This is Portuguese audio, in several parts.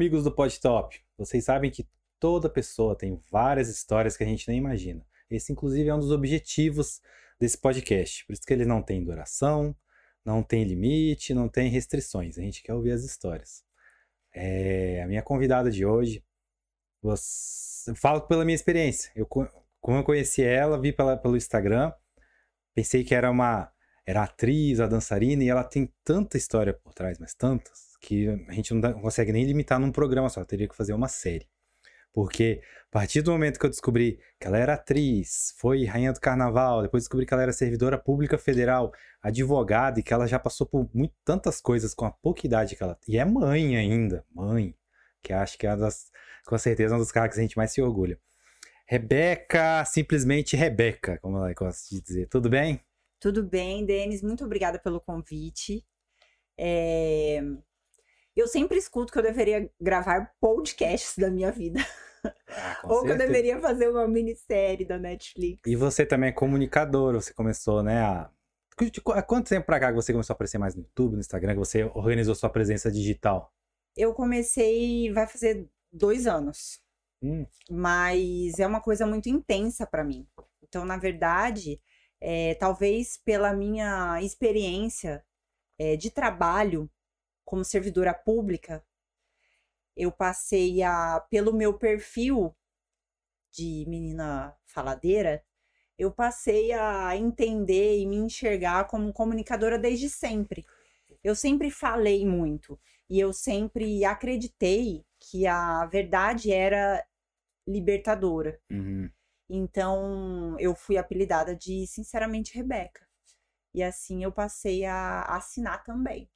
amigos do Podtop, vocês sabem que toda pessoa tem várias histórias que a gente nem imagina. Esse, inclusive, é um dos objetivos desse podcast. Por isso que ele não tem duração, não tem limite, não tem restrições. A gente quer ouvir as histórias. É, a minha convidada de hoje, você, eu falo pela minha experiência. Eu, como eu conheci ela, vi pela, pelo Instagram, pensei que era uma era atriz, a dançarina, e ela tem tanta história por trás, mas tantas, que a gente não, consegue nem limitar num programa só, teria que fazer uma série. Porque a partir do momento que eu descobri que ela era atriz, foi rainha do carnaval, depois descobri que ela era servidora pública federal, advogada e que ela já passou por muito, tantas coisas com a pouca idade que ela. E é mãe ainda, mãe, que acho que é uma das, com certeza, um dos caras que a gente mais se orgulha. Rebeca, simplesmente Rebeca, como ela gosta de dizer. Tudo bem? Tudo bem, Denis, muito obrigada pelo convite. É... Eu sempre escuto que eu deveria gravar podcasts da minha vida. Ah, Ou certeza. que eu deveria fazer uma minissérie da Netflix. E você também é comunicador, você começou, né, a... Há quanto tempo pra cá que você começou a aparecer mais no YouTube, no Instagram, que você organizou sua presença digital? Eu comecei, vai fazer dois anos. Hum. Mas é uma coisa muito intensa para mim. Então, na verdade, é, talvez pela minha experiência é, de trabalho como servidora pública, eu passei a, pelo meu perfil de menina faladeira, eu passei a entender e me enxergar como comunicadora desde sempre. Eu sempre falei muito e eu sempre acreditei que a verdade era libertadora. Uhum. Então eu fui apelidada de sinceramente Rebeca. E assim eu passei a assinar também.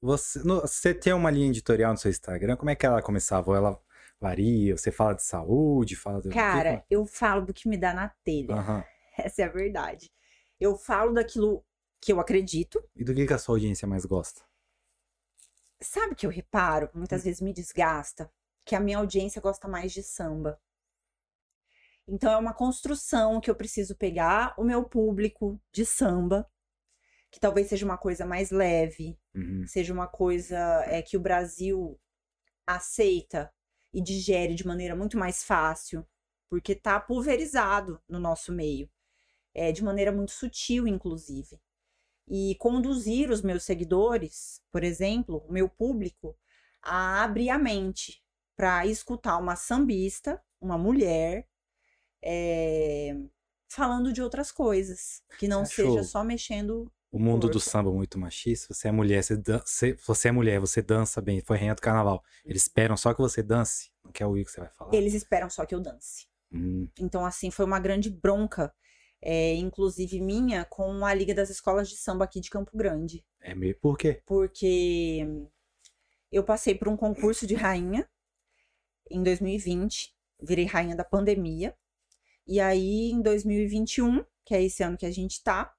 Você, no, você tem uma linha editorial no seu Instagram? Como é que ela começava? Ou ela varia? Você fala de saúde? Fala do... Cara, eu falo do que me dá na telha. Uhum. Essa é a verdade. Eu falo daquilo que eu acredito. E do que, que a sua audiência mais gosta? Sabe que eu reparo, muitas hum. vezes me desgasta, que a minha audiência gosta mais de samba. Então é uma construção que eu preciso pegar o meu público de samba que talvez seja uma coisa mais leve, uhum. seja uma coisa é, que o Brasil aceita e digere de maneira muito mais fácil, porque está pulverizado no nosso meio, é, de maneira muito sutil, inclusive. E conduzir os meus seguidores, por exemplo, o meu público, a abrir a mente para escutar uma sambista, uma mulher, é, falando de outras coisas, que não seja só mexendo o mundo do samba muito machista. Você é mulher, você, você, você é mulher, você dança bem, foi rainha do carnaval. Eles uhum. esperam só que você dance, não quer ouvir o que você vai falar. Eles esperam só que eu dance. Hum. Então, assim, foi uma grande bronca, é, inclusive minha, com a Liga das Escolas de Samba aqui de Campo Grande. É meio por quê? Porque eu passei por um concurso de rainha em 2020, virei rainha da pandemia. E aí, em 2021, que é esse ano que a gente tá,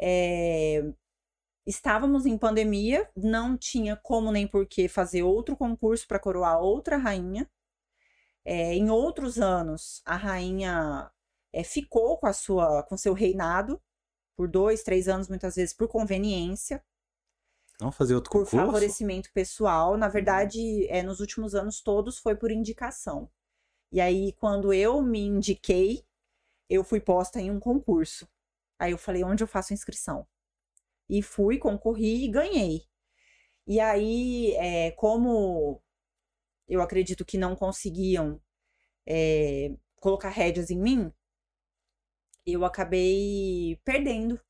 é, estávamos em pandemia, não tinha como nem por que fazer outro concurso para coroar outra rainha. É, em outros anos, a rainha é, ficou com a sua, com seu reinado por dois, três anos, muitas vezes por conveniência. Não fazer outro por concurso? Por favorecimento pessoal. Na verdade, é, nos últimos anos todos foi por indicação. E aí, quando eu me indiquei, eu fui posta em um concurso. Aí eu falei, onde eu faço inscrição? E fui, concorri e ganhei. E aí, é, como eu acredito que não conseguiam é, colocar rédeas em mim, eu acabei perdendo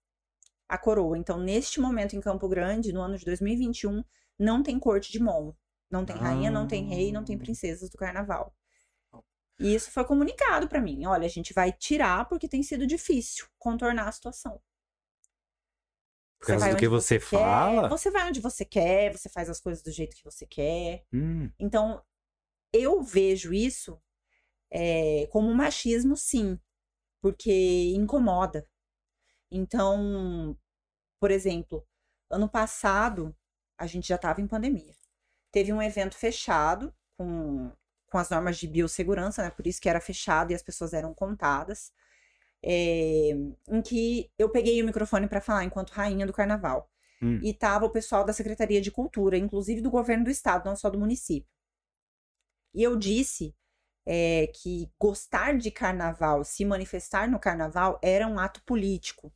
a coroa. Então, neste momento em Campo Grande, no ano de 2021, não tem corte de momo. Não tem rainha, não tem rei, não tem ah. princesas do carnaval. E isso foi comunicado para mim. Olha, a gente vai tirar porque tem sido difícil contornar a situação. Por causa do que você, você fala? Quer, você vai onde você quer, você faz as coisas do jeito que você quer. Hum. Então, eu vejo isso é, como um machismo, sim, porque incomoda. Então, por exemplo, ano passado, a gente já estava em pandemia. Teve um evento fechado com com as normas de biossegurança, né? Por isso que era fechado e as pessoas eram contadas. É, em que eu peguei o microfone para falar enquanto rainha do carnaval. Hum. E tava o pessoal da Secretaria de Cultura, inclusive do governo do estado, não só do município. E eu disse é, que gostar de carnaval, se manifestar no carnaval, era um ato político.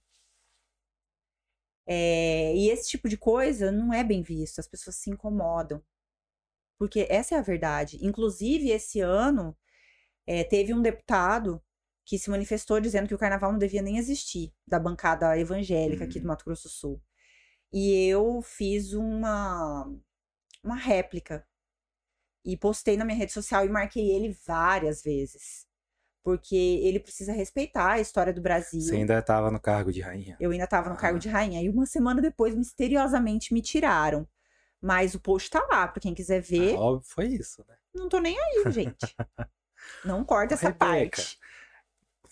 É, e esse tipo de coisa não é bem visto, as pessoas se incomodam. Porque essa é a verdade. Inclusive, esse ano, é, teve um deputado que se manifestou dizendo que o carnaval não devia nem existir, da bancada evangélica aqui do uhum. Mato Grosso do Sul. E eu fiz uma, uma réplica e postei na minha rede social e marquei ele várias vezes. Porque ele precisa respeitar a história do Brasil. Você ainda estava no cargo de rainha? Eu ainda estava no cargo de rainha. E uma semana depois, misteriosamente, me tiraram. Mas o post tá lá, pra quem quiser ver. Ah, óbvio, foi isso, né? Não tô nem aí, gente. Não corta essa Rebeca, parte.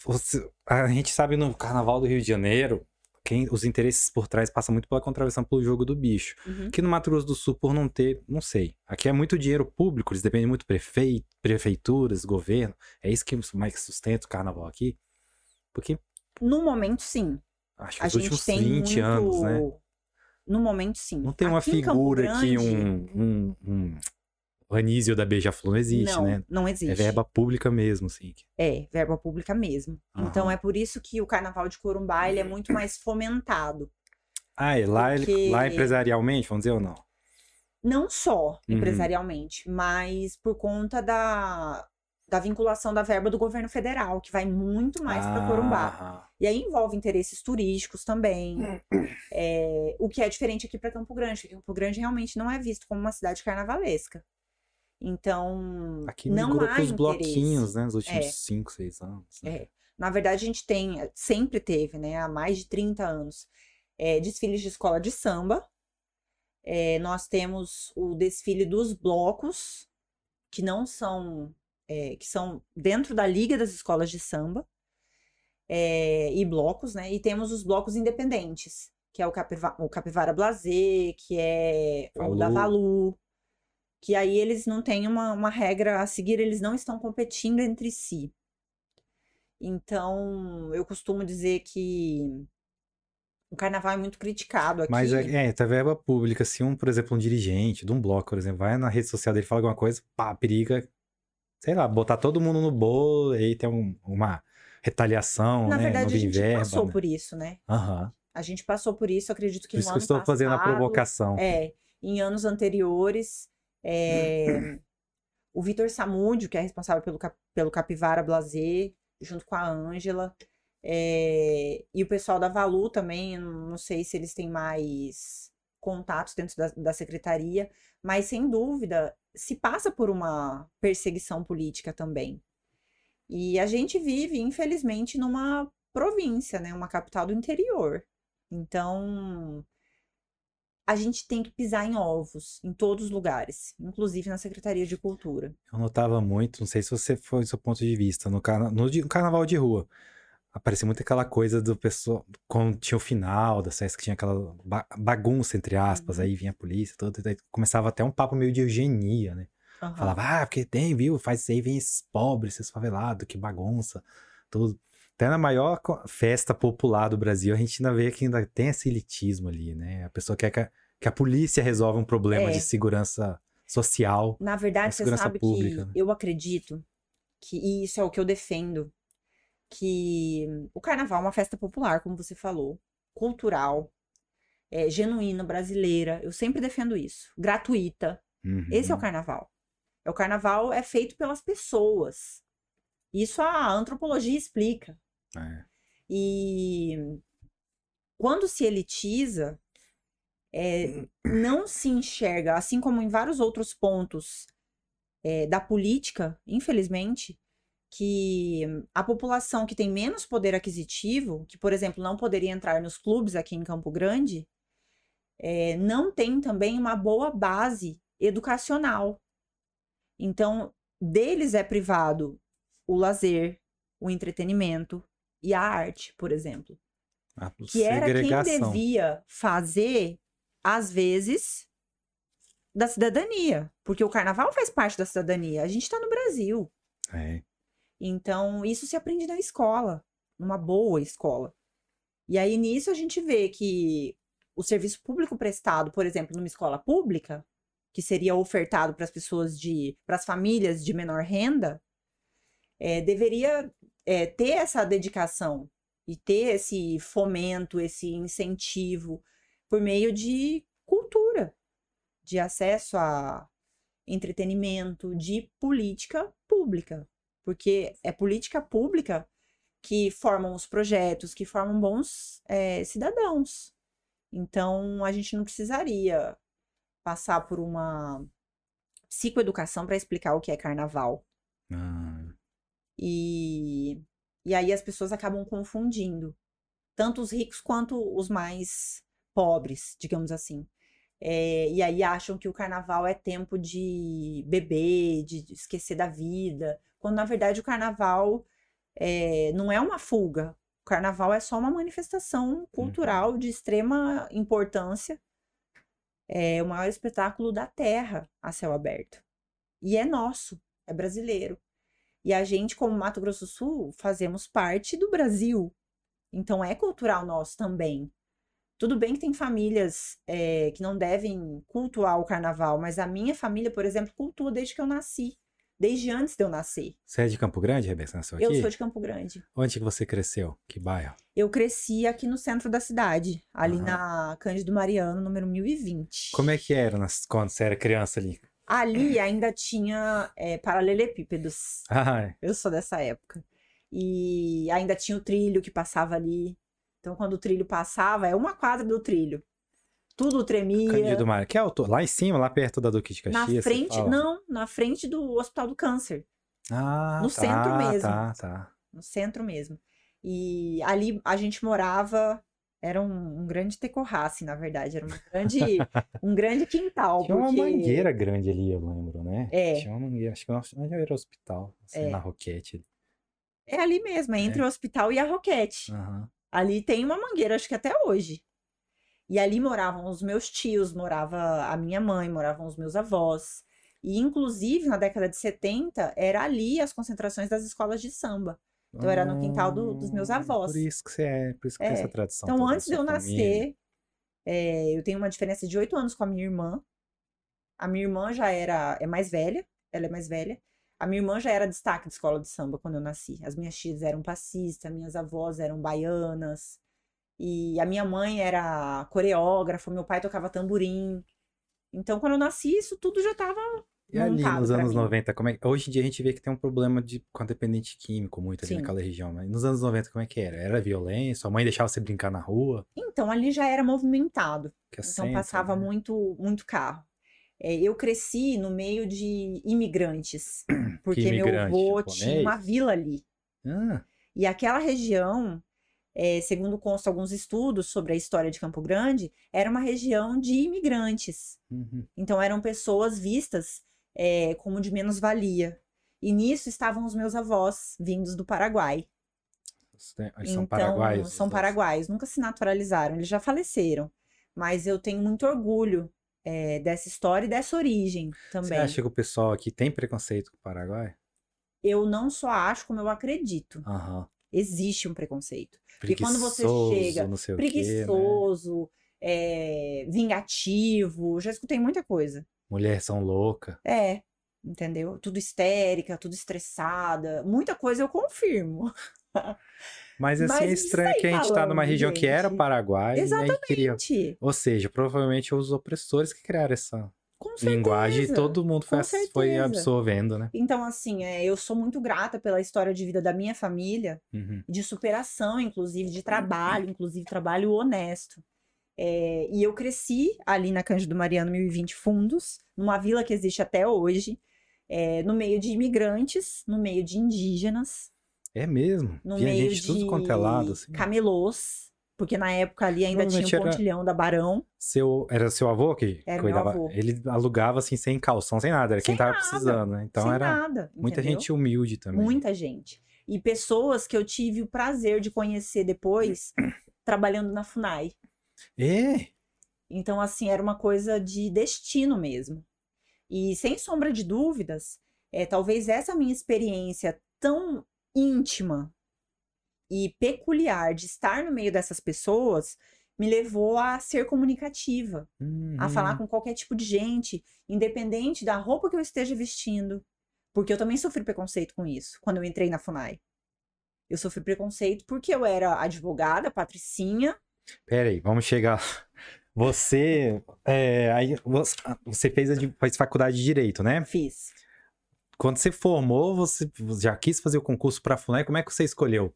Você, a gente sabe no Carnaval do Rio de Janeiro, quem, os interesses por trás passam muito pela contravenção pelo jogo do bicho. Uhum. Que no Mato Grosso do Sul, por não ter, não sei. Aqui é muito dinheiro público, eles dependem muito de prefeito, prefeituras, governo. É isso que mais sustenta o carnaval aqui. Porque. No momento, sim. Acho que a os últimos 20 muito... anos, né? No momento, sim. Não tem uma aqui figura aqui, um, um, um o Anísio da Beija-Flor não existe, não, né? Não existe. É verba pública mesmo, sim. É, verba pública mesmo. Uhum. Então é por isso que o Carnaval de Corumbá ele é muito mais fomentado. Ah, é lá, porque... lá empresarialmente, vamos dizer ou não? Não só uhum. empresarialmente, mas por conta da, da vinculação da verba do governo federal, que vai muito mais ah. para Corumbá. E aí envolve interesses turísticos também. É, o que é diferente aqui para Campo Grande, porque Campo Grande realmente não é visto como uma cidade carnavalesca. Então, Aqui não há os bloquinhos, né? Nos últimos 5, é. 6 anos. Né? É. Na verdade, a gente tem, eh, sempre teve, né? Há mais de 30 anos, é, desfiles de escola de samba. É, nós temos o desfile dos blocos, que não são, é, que são dentro da Liga das Escolas de Samba. e blocos, né? E temos os blocos independentes, que é o, Capiva o Capivara Blazer, que é o da Valu, que aí eles não têm uma, uma regra a seguir, eles não estão competindo entre si. Então, eu costumo dizer que o carnaval é muito criticado aqui. Mas é, é tá verba pública. Se um, por exemplo, um dirigente de um bloco, por exemplo, vai na rede social dele e fala alguma coisa, pá, periga, sei lá, botar todo mundo no bolo e aí tem um, uma retaliação, na né? verdade, a gente verba, passou né? por isso, né? Aham. A gente passou por isso, acredito que por no isso que eu estou passado, fazendo a provocação. É, em anos anteriores, é, o Vitor Samúdio, que é responsável pelo, pelo Capivara Blazer, junto com a Ângela. É, e o pessoal da Valu também, não sei se eles têm mais contatos dentro da, da secretaria, mas sem dúvida se passa por uma perseguição política também. E a gente vive, infelizmente, numa província, né, uma capital do interior. Então, a gente tem que pisar em ovos em todos os lugares, inclusive na Secretaria de Cultura. Eu notava muito, não sei se você foi do seu ponto de vista, no, carna no, no carnaval de rua. Aparecia muito aquela coisa do pessoal, quando tinha o final da festa, que tinha aquela ba bagunça, entre aspas, uhum. aí vinha a polícia, tudo, daí começava até um papo meio de eugenia, né? Uhum. Falava, ah, porque tem, viu? Faz isso aí, vem esses pobres, esses favelados, que bagunça, tudo. Até na maior festa popular do Brasil, a gente ainda vê que ainda tem esse elitismo ali, né? A pessoa quer que a, que a polícia resolva um problema é. de segurança social. Na verdade, você sabe pública, que né? eu acredito que e isso é o que eu defendo, que o carnaval é uma festa popular, como você falou, cultural, é, genuína, brasileira. Eu sempre defendo isso. Gratuita. Uhum. Esse é o carnaval. É o carnaval é feito pelas pessoas. Isso a antropologia explica. É. E quando se elitiza, é, não se enxerga, assim como em vários outros pontos é, da política, infelizmente, que a população que tem menos poder aquisitivo, que, por exemplo, não poderia entrar nos clubes aqui em Campo Grande, é, não tem também uma boa base educacional. Então, deles é privado o lazer, o entretenimento, e a arte, por exemplo. A que era quem devia fazer, às vezes, da cidadania. Porque o carnaval faz parte da cidadania. A gente está no Brasil. É. Então, isso se aprende na escola, numa boa escola. E aí, nisso, a gente vê que o serviço público prestado, por exemplo, numa escola pública, que seria ofertado para as pessoas de, para as famílias de menor renda, é, deveria é, ter essa dedicação e ter esse fomento, esse incentivo por meio de cultura, de acesso a entretenimento, de política pública, porque é política pública que formam os projetos, que formam bons é, cidadãos. Então, a gente não precisaria passar por uma psicoeducação para explicar o que é carnaval. Ah. E, e aí as pessoas acabam confundindo, tanto os ricos quanto os mais pobres, digamos assim. É, e aí acham que o carnaval é tempo de beber, de esquecer da vida, quando na verdade o carnaval é, não é uma fuga. O carnaval é só uma manifestação uhum. cultural de extrema importância. É o maior espetáculo da Terra a céu aberto. E é nosso, é brasileiro. E a gente, como Mato Grosso do Sul, fazemos parte do Brasil. Então é cultural nosso também. Tudo bem que tem famílias é, que não devem cultuar o carnaval, mas a minha família, por exemplo, cultua desde que eu nasci desde antes de eu nascer. Você é de Campo Grande, Rebeca? Nasceu aqui? Eu sou de Campo Grande. Onde que você cresceu? Que bairro? Eu cresci aqui no centro da cidade, ali uhum. na Cândido Mariano, número 1020. Como é que era nas, quando você era criança ali? Ali ainda tinha é, paralelepípedos. Ah, Eu sou dessa época. E ainda tinha o trilho que passava ali. Então, quando o trilho passava, é uma quadra do trilho tudo tremia. Cândido Mar, que é alto? Lá em cima, lá perto da Duque de Caxias? Na frente, não, na frente do Hospital do Câncer. Ah, No tá, centro mesmo. Tá, tá. No centro mesmo. E ali a gente morava, era um, um grande tecorrace, na verdade, era um grande, um grande quintal. Tinha porque... uma mangueira grande ali, eu lembro, né? É. Tinha uma mangueira, acho que onde era o hospital, assim, é. na Roquete. É ali mesmo, é entre é. o hospital e a Roquete. Uhum. Ali tem uma mangueira, acho que até hoje. E ali moravam os meus tios, morava a minha mãe, moravam os meus avós. E, inclusive, na década de 70, era ali as concentrações das escolas de samba. Então, era no quintal do, dos meus ah, avós. Por isso que você é, por isso que é. tem essa tradição. Então, antes de eu nascer, é, eu tenho uma diferença de oito anos com a minha irmã. A minha irmã já era, é mais velha, ela é mais velha. A minha irmã já era destaque de escola de samba quando eu nasci. As minhas tias eram passistas, minhas avós eram baianas. E a minha mãe era coreógrafa, meu pai tocava tamborim. Então, quando eu nasci, isso tudo já estava e ali nos anos mim. 90, como é... hoje em dia a gente vê que tem um problema de com dependente químico muito ali Sim. naquela região, mas nos anos 90 como é que era? Era violência? Sua mãe deixava você brincar na rua? Então, ali já era movimentado. Que então passava né? muito muito carro. É, eu cresci no meio de imigrantes, porque meu avô japonês? tinha uma vila ali. Ah. E aquela região é, segundo consta alguns estudos sobre a história de Campo Grande, era uma região de imigrantes. Uhum. Então eram pessoas vistas é, como de menos valia. E nisso estavam os meus avós, vindos do Paraguai. Eles são então, paraguaios? São paraguaios, nunca se naturalizaram, eles já faleceram. Mas eu tenho muito orgulho é, dessa história e dessa origem também. Você acha que o pessoal aqui tem preconceito com o Paraguai? Eu não só acho, como eu acredito. Uhum existe um preconceito. Porque quando você chega preguiçoso, quê, né? é, vingativo, já escutei muita coisa. Mulher são louca. É, entendeu? Tudo histérica, tudo estressada. Muita coisa eu confirmo. Mas assim, Mas é estranho que a gente está numa região gente. que era Paraguai. Exatamente. Queria... Ou seja, provavelmente os opressores que criaram essa linguagem todo mundo foi, foi, absorvendo, né? Então, assim, é, eu sou muito grata pela história de vida da minha família, uhum. de superação, inclusive, de trabalho, inclusive trabalho honesto. É, e eu cresci ali na Cândido Mariano 1020 Fundos, numa vila que existe até hoje, é, no meio de imigrantes, no meio de indígenas. É mesmo? No Vinha meio de tudo quanto é lado, assim. camelôs, porque na época ali ainda tinha o pontilhão da Barão. Seu, era seu avô que era cuidava? Avô. Ele alugava assim sem calção, sem nada. Era sem quem tava nada, precisando, né? Então era nada, muita gente humilde também. Muita gente. E pessoas que eu tive o prazer de conhecer depois trabalhando na FUNAI. É? Então, assim, era uma coisa de destino mesmo. E sem sombra de dúvidas, é, talvez essa minha experiência tão íntima e peculiar de estar no meio dessas pessoas me levou a ser comunicativa, Uhum. a falar com qualquer tipo de gente, independente da roupa que eu esteja vestindo. Porque eu também sofri preconceito com isso, quando eu entrei na FUNAI. Eu sofri preconceito porque eu era advogada, patricinha. Pera aí, vamos chegar. Você, é, aí, você, você fez, a, fez faculdade de Direito, né? Fiz. Quando você formou, você já quis fazer o concurso para a FUNAI, como é que você escolheu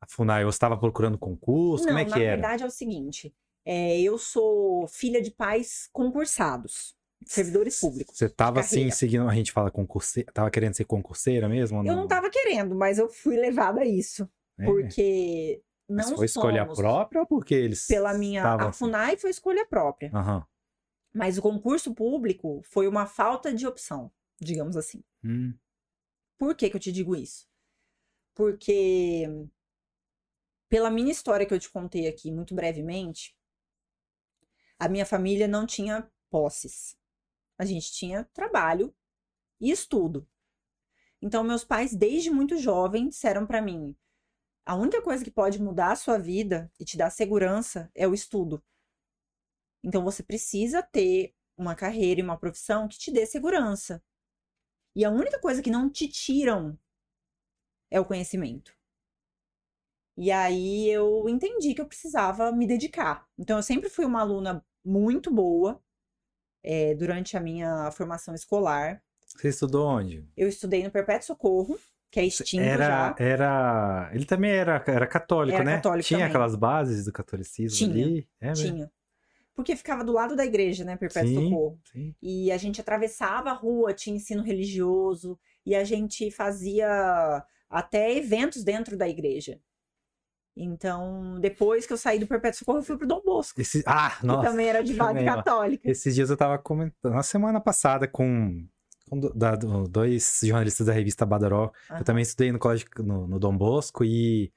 a FUNAI? Você estava procurando concurso? Não, como é na que era? verdade é o seguinte: é, eu sou filha de pais concursados, servidores públicos. Você tava assim, seguindo, a gente fala concurseira, tava querendo ser concurseira mesmo? ou Eu não tava querendo, mas eu fui levada a isso. É. Porque Mas não foi escolha somos, própria ou porque eles Pela minha. estavam A assim? FUNAI foi escolha própria. Aham. Mas o concurso público foi uma falta de opção, digamos assim. Hum, Por que, que eu te digo isso? Porque, pela minha história que eu te contei aqui muito brevemente, a minha família não tinha posses. A gente tinha trabalho e estudo. Então, meus pais, desde muito jovem, disseram para mim: a única coisa que pode mudar a sua vida e te dar segurança é o estudo. Então, você precisa ter uma carreira e uma profissão que te dê segurança. E a única coisa que não te tiram é o conhecimento. E aí eu entendi que eu precisava me dedicar. Então eu sempre fui uma aluna muito boa eh, durante a minha formação escolar. Você estudou onde? Eu estudei no Perpétuo Socorro, que é extinto Era, já. era. Ele também era, era católico, Era né? católico Tinha também. aquelas bases do catolicismo Tinha, ali. É, mesmo? Tinha. Porque ficava do lado da igreja, né, Perpétuo Sim. Socorro. Sim. E a gente atravessava a rua, tinha ensino religioso, e a gente fazia até eventos dentro da igreja. Então, depois que eu saí do Perpétuo Socorro, eu fui pro Dom Bosco, Esse... Ah, que nossa. também era de base ó. católica. Esses dias eu tava comentando, na semana passada, com, com do- da- do- dois jornalistas da revista Badaró. Eu Aham. também estudei no colégio, no, no Dom Bosco, e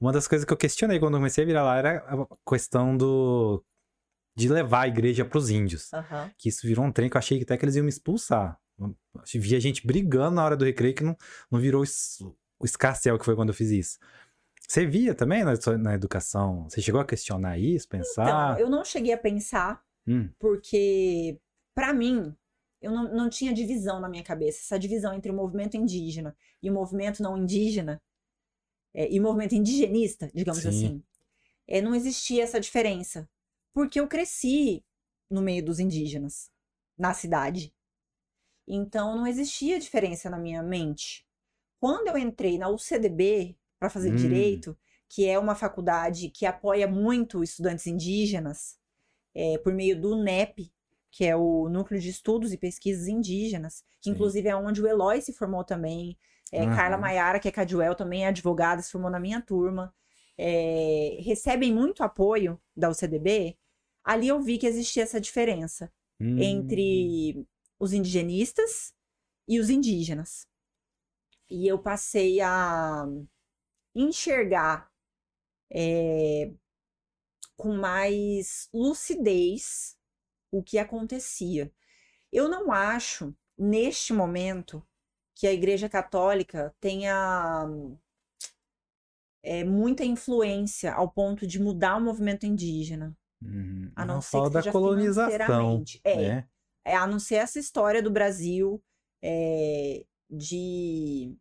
uma das coisas que eu questionei quando eu comecei a virar lá era a questão do de levar a igreja pros índios. Aham. Que isso virou um trem que eu achei que até que eles iam me expulsar. Eu Via gente brigando na hora do recreio que não, não virou es- o escarcel que foi quando eu fiz isso. Você via também na, na educação? Você chegou a questionar isso, pensar? Então, eu não cheguei a pensar, Hum, porque, pra mim, eu não, não tinha divisão na minha cabeça. Essa divisão entre o movimento indígena e o movimento não indígena, é, e o movimento indigenista, digamos Sim. assim, é, não existia essa diferença. Porque eu cresci no meio dos indígenas, na cidade. Então, não existia diferença na minha mente. Quando eu entrei na UCDB para fazer Hum. direito, que é uma faculdade que apoia muito estudantes indígenas, é, por meio do NEP, que é o Núcleo de Estudos e Pesquisas Indígenas, que Sim. inclusive é onde o Eloy se formou também. É, Carla Aham. Maiara, que é Caduel, também é advogada, se formou na minha turma. É, recebem muito apoio da UCDB. Ali eu vi que existia essa diferença hum. entre os indigenistas e os indígenas. E eu passei a enxergar é, com mais lucidez o que acontecia. Eu não acho, neste momento, que a Igreja Católica tenha é, muita influência ao ponto de mudar o movimento indígena. Uhum. A não Não, ser da seja colonização. É, né? é, a não ser essa história do Brasil é, de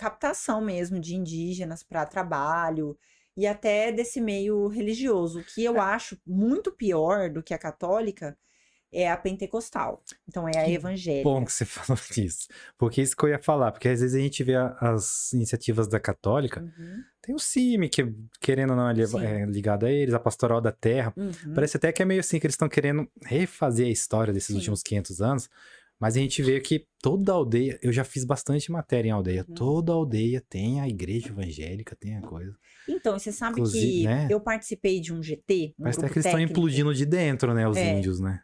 captação mesmo de indígenas para trabalho e até desse meio religioso. Que eu acho muito pior do que a católica é a pentecostal. Então é a Que evangélica. Bom que você falou disso. Porque isso que eu ia falar. Porque às vezes a gente vê as iniciativas da Católica. Uhum, Tem o CIMI, que querendo ou não é é ligado a eles, a Pastoral da Terra. uhum. Parece até que é meio assim que eles estão querendo refazer a história desses Sim. últimos 500 anos. Mas a gente vê que toda aldeia, eu já fiz bastante matéria em aldeia, Uhum. toda aldeia tem a igreja evangélica, tem a coisa. Então, e você sabe Inclusive, que né? eu participei de um GT, um Parece até que eles estão implodindo de dentro, né, os É. índios, né?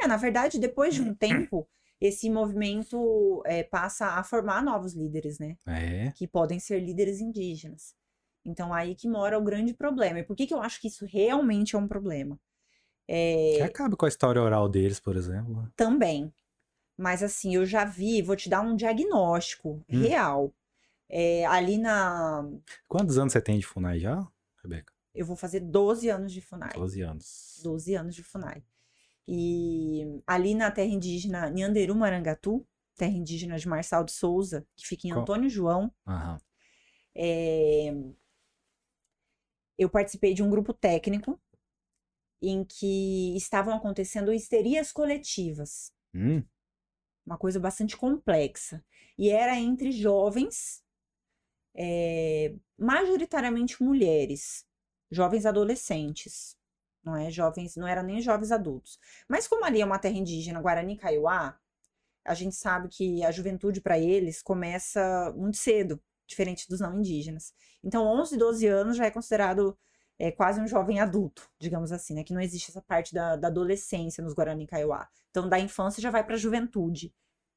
É, na verdade, depois de um tempo, esse movimento é, passa a formar novos líderes, né? É. Que podem ser líderes indígenas. Então, aí que mora o grande problema. E por que, que eu acho que isso realmente é um problema? Que É, acaba com a história oral deles, por exemplo. também. Mas, assim, eu já vi, vou te dar um diagnóstico Hum. real. É, ali na. Quantos anos você tem de FUNAI já, Rebeca? Eu vou fazer 12 anos de FUNAI. 12 anos. 12 anos de FUNAI. E ali na terra indígena Nhanderu Marangatu, terra indígena de Marçal de Souza, que fica em Antônio João, uhum. é... eu participei de um grupo técnico em que estavam acontecendo histerias coletivas. Hum. Uma coisa bastante complexa. E era entre jovens, é... majoritariamente mulheres, jovens adolescentes não é jovens, não era nem jovens adultos. Mas como ali é uma terra indígena, Guarani Kaiowá, a gente sabe que a juventude para eles começa muito cedo, diferente dos não indígenas. Então, 11, 12 anos já é considerado é, quase um jovem adulto, digamos assim, né? Que não existe essa parte da, da adolescência nos Guarani Kaiowá. Então, da infância já vai para a juventude,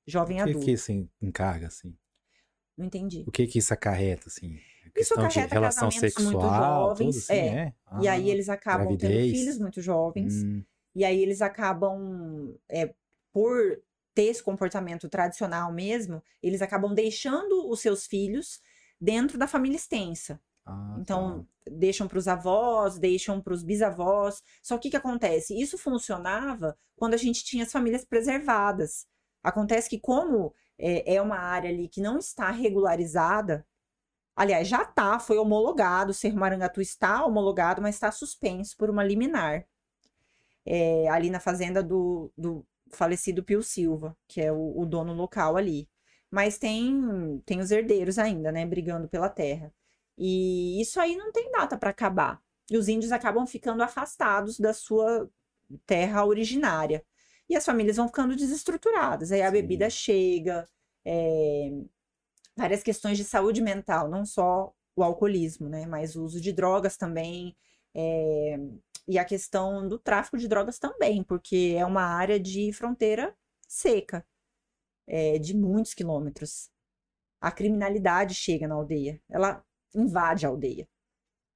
jovem o que adulto. O que isso encarga, assim? Não entendi. O que que isso acarreta, assim? Isso acarreta relação sexual, muito jovens. Assim, é. é? Ah, e aí eles acabam gravidez. tendo filhos muito jovens. Hum. E aí eles acabam, é, por ter esse comportamento tradicional mesmo, eles acabam deixando os seus filhos dentro da família extensa. Ah, então, tá. deixam para os avós, deixam para os bisavós. Só que o que acontece? Isso funcionava quando a gente tinha as famílias preservadas. Acontece que, como é, é uma área ali que não está regularizada, Aliás, já está, foi homologado, o Cerro Marangatu está homologado, mas está suspenso por uma liminar. É, ali na fazenda do, do, falecido Pio Silva, que é o, o, dono local ali. Mas tem, tem os herdeiros ainda, né, brigando pela terra. E isso aí não tem data para acabar. E os índios acabam ficando afastados da sua terra originária. E as famílias vão ficando desestruturadas. Aí a Sim. bebida chega, é, várias questões de saúde mental, não só o alcoolismo, né? Mas o uso de drogas também. É... E a questão do tráfico de drogas também, porque é uma área de fronteira seca, é, de muitos quilômetros. A criminalidade chega na aldeia, ela invade a aldeia.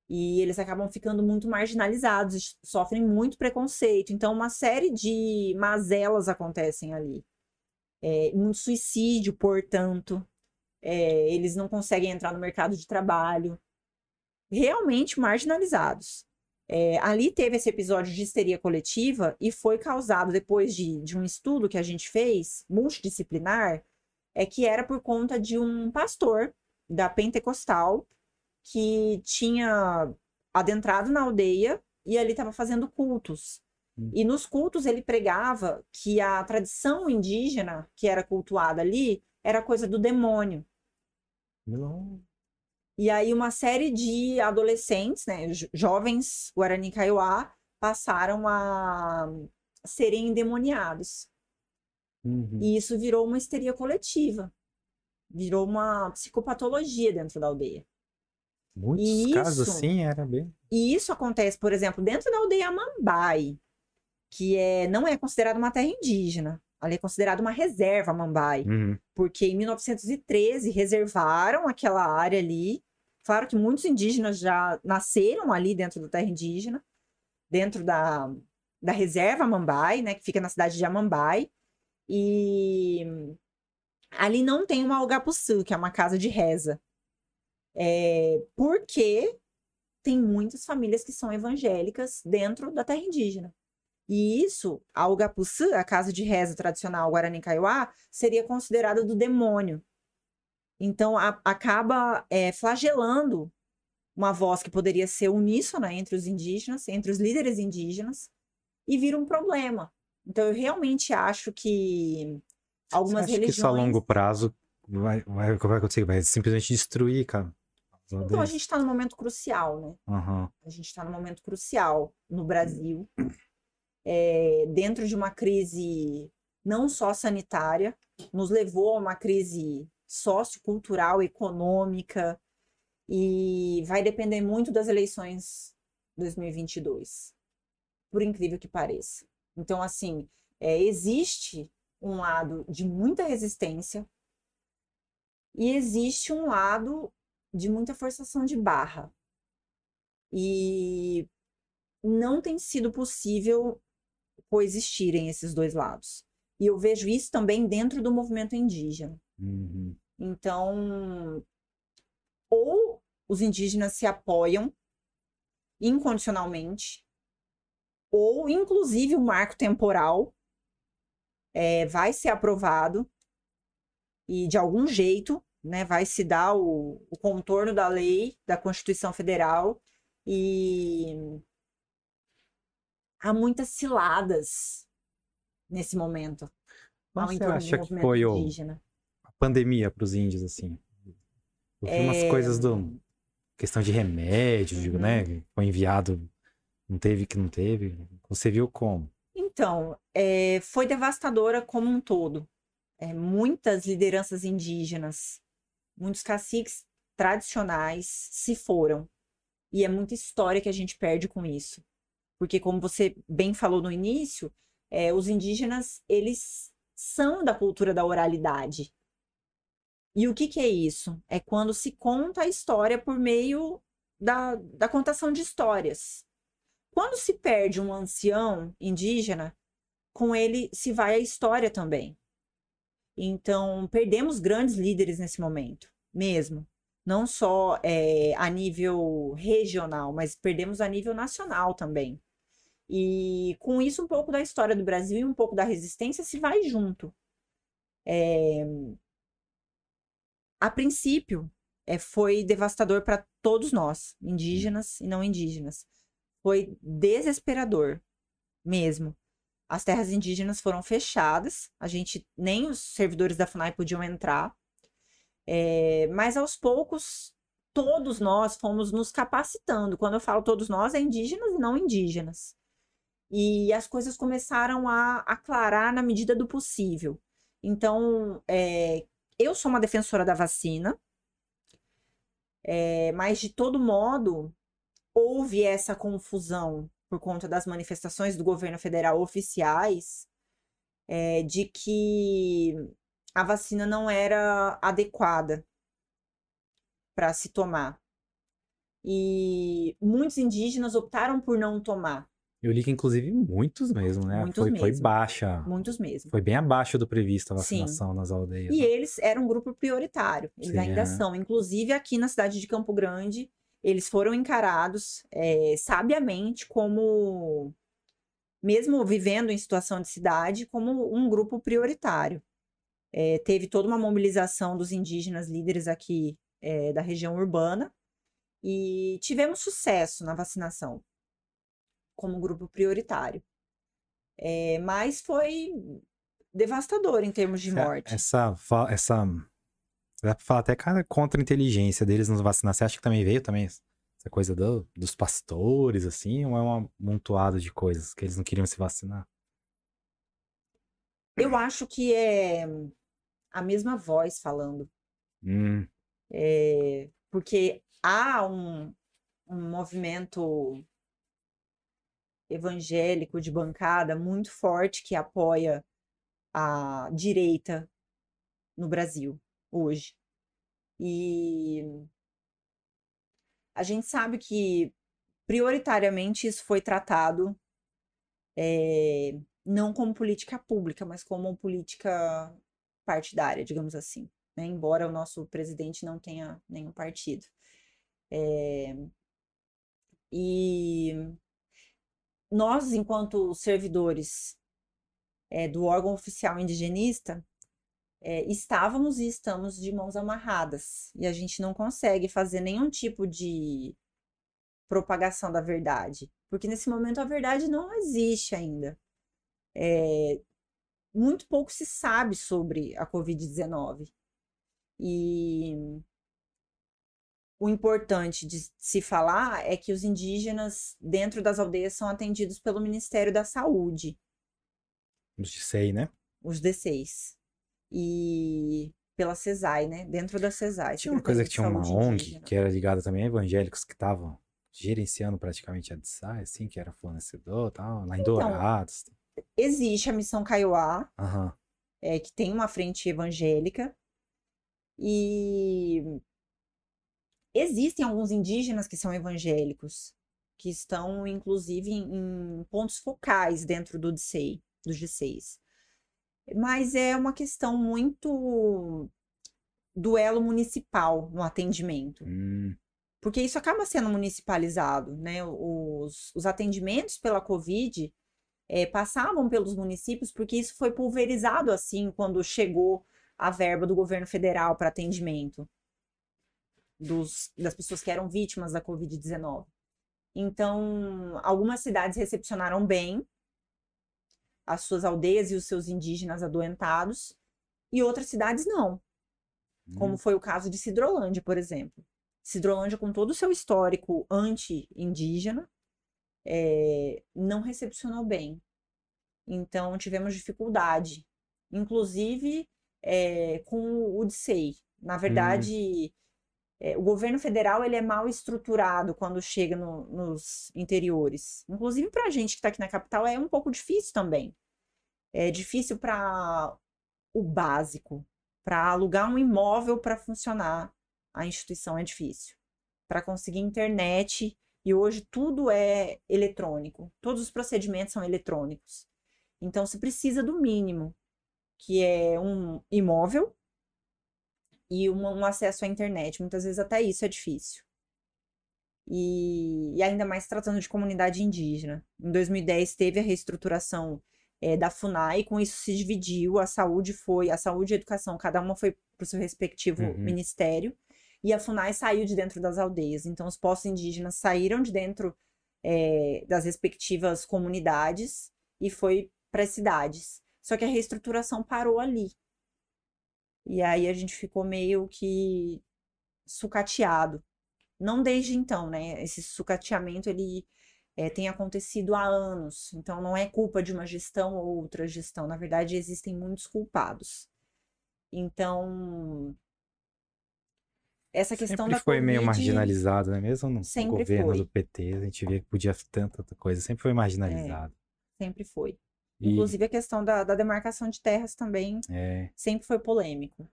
E eles acabam ficando muito marginalizados, sofrem muito preconceito. Então, uma série de mazelas acontecem ali. É, muito suicídio, portanto, é, eles não conseguem entrar no mercado de trabalho, realmente marginalizados. É, ali teve esse episódio de histeria coletiva e foi causado depois de, de um estudo que a gente fez, multidisciplinar, é que era por conta de um pastor da Pentecostal que tinha adentrado na aldeia e ali estava fazendo cultos. Hum. E nos cultos ele pregava que a tradição indígena que era cultuada ali era coisa do demônio. Não. E aí uma série de adolescentes, né, jovens Guarani Kaiowá, passaram a serem endemoniados. Uhum. E isso virou uma histeria coletiva. Virou uma psicopatologia dentro da aldeia. Muitos e casos isso, assim era bem. E isso acontece, por exemplo, dentro da aldeia Mambai, que é, não é considerada uma terra indígena. Ali é considerada uma reserva Mambai, uhum. porque em 1913 reservaram aquela área ali. Claro que muitos indígenas já nasceram ali dentro da terra indígena, dentro da, da reserva Mambai, né, que fica na cidade de Amambai. E ali não tem uma Algapuçu, que é uma casa de reza. É, porque tem muitas famílias que são evangélicas dentro da terra indígena. E isso, a Ugapuçã, a casa de reza tradicional Guarani Kaiowá, seria considerada do demônio. Então, a, acaba é, flagelando uma voz que poderia ser uníssona entre os indígenas, entre os líderes indígenas, e vira um problema. Então, eu realmente acho que algumas Você acha religiões... que isso a longo prazo vai, vai, vai acontecer? Vai simplesmente destruir, cara? Então, a gente está no momento crucial, né? Uhum. A gente está no momento crucial no Brasil é, dentro de uma crise não só sanitária, nos levou a uma crise sociocultural, econômica, e vai depender muito das eleições 2022, por incrível que pareça. Então, assim, é, existe um lado de muita resistência e existe um lado de muita forçação de barra. E não tem sido possível coexistirem esses dois lados. E eu vejo isso também dentro do movimento indígena. Uhum. Então, ou os indígenas se apoiam incondicionalmente, ou inclusive o marco temporal é, vai ser aprovado e de algum jeito né, vai se dar o, o contorno da lei, da Constituição Federal e há muitas ciladas nesse momento. Mas você acha que foi o, a pandemia para os índios, assim? Eu vi é... umas coisas do... Questão de remédio, uhum. né? Foi enviado, não teve que não teve. Você viu como? Então, é, foi devastadora como um todo. É, muitas lideranças indígenas, muitos caciques tradicionais se foram. E é muita história que a gente perde com isso. Porque, como você bem falou no início, é, os indígenas, eles são da cultura da oralidade. E o que, que é isso? É quando se conta a história por meio da, da contação de histórias. Quando se perde um ancião indígena, com ele se vai a história também. Então, perdemos grandes líderes nesse momento, mesmo. Não só é, a nível regional, mas perdemos a nível nacional também. E com isso, um pouco da história do Brasil e um pouco da resistência se vai junto. É... A princípio, é, foi devastador para todos nós, indígenas e não indígenas. Foi desesperador, mesmo. As terras indígenas foram fechadas, a gente nem os servidores da FUNAI podiam entrar. É, mas aos poucos, todos nós fomos nos capacitando. Quando eu falo todos nós, é indígenas e não indígenas. E as coisas começaram a aclarar na medida do possível. Então, é, eu sou uma defensora da vacina, é, mas de todo modo, houve essa confusão por conta das manifestações do governo federal oficiais é, de que a vacina não era adequada para se tomar. E muitos indígenas optaram por não tomar. Eu li que, inclusive, muitos mesmo, né? Muitos foi, mesmo. foi baixa. Muitos mesmo. Foi bem abaixo do previsto a vacinação Sim. nas aldeias. E né? eles eram um grupo prioritário. Eles Sim, ainda é. são. Inclusive, aqui na cidade de Campo Grande, eles foram encarados é, sabiamente como, mesmo vivendo em situação de cidade, como um grupo prioritário. É, teve toda uma mobilização dos indígenas líderes aqui é, da região urbana e tivemos sucesso na vacinação como grupo prioritário. Mas foi devastador em termos de morte. Essa, essa, dá pra falar até cara contra a inteligência deles nos vacinar. Você acha que também veio também essa coisa do, dos pastores, assim, ou é uma montoada de coisas que eles não queriam se vacinar? Eu acho que é a mesma voz falando. Hum. É, porque há um, um movimento evangélico de bancada muito forte que apoia a direita no Brasil hoje. E a gente sabe que prioritariamente isso foi tratado é, não como política pública, mas como política partidária, digamos assim. Né? Embora o nosso presidente não tenha nenhum partido. É, e nós, enquanto servidores é, do órgão oficial indigenista, é, estávamos e estamos de mãos amarradas. E a gente não consegue fazer nenhum tipo de propagação da verdade. Porque nesse momento a verdade não existe ainda. É, muito pouco se sabe sobre a Covid-19. E o importante de se falar é que os indígenas dentro das aldeias são atendidos pelo Ministério da Saúde. Os DCEI, né? Os D6. E pela CESAI, né? Dentro da CESAI. Tinha uma coisa que tinha uma ONG indígena. que era ligada também a evangélicos que estavam gerenciando praticamente a DSAI, assim, que era fornecedor tal, lá em então, Dourados. Existe a Missão Kaiowá, uhum. é, que tem uma frente evangélica, e Existem alguns indígenas que são evangélicos, que estão, inclusive, em, pontos focais dentro do DCEI, dos G6. Mas é uma questão muito duelo municipal no atendimento. Hum. porque isso acaba sendo municipalizado, né? Os, os atendimentos pela Covid é, passavam pelos municípios, porque isso foi pulverizado assim quando chegou a verba do governo federal para atendimento dos, das pessoas que eram vítimas da Covid-19. Então, algumas cidades recepcionaram bem as suas aldeias e os seus indígenas adoentados, e outras cidades não. Como hum. foi o caso de Cidrolândia, por exemplo. Cidrolândia, com todo o seu histórico anti-indígena, é, não recepcionou bem. Então, tivemos dificuldade, inclusive é, com o DSEI. Na hum. É, o governo federal ele é mal estruturado quando chega no, nos interiores. Inclusive para a gente que está aqui na capital é um pouco difícil também. É difícil para o básico, para alugar um imóvel para funcionar a instituição é difícil. Para conseguir internet e hoje tudo é eletrônico, todos os procedimentos são eletrônicos. Então se precisa do mínimo, que é um imóvel e um, um acesso à internet. Muitas vezes até isso é difícil. E, e, ainda mais tratando de comunidade indígena. Em 2010 teve a reestruturação é, da FUNAI, com isso se dividiu, a saúde foi, a saúde e a educação, cada uma foi para o seu respectivo uhum. ministério, e a FUNAI saiu de dentro das aldeias. Então, os postos indígenas saíram de dentro é, das respectivas comunidades e foi para as cidades. Só que a reestruturação parou ali. E aí a gente ficou meio que sucateado. Não desde então, né? Esse sucateamento ele é, tem acontecido há anos. Então não é culpa de uma gestão ou outra gestão. Na verdade, existem muitos culpados. Então essa questão sempre da foi COVID, meio marginalizado, né? Mesmo no governo foi. do PT, a gente via que podia tanta coisa, sempre foi marginalizado. É, sempre foi. E... Inclusive a questão da, da, demarcação de terras também é. sempre foi polêmico.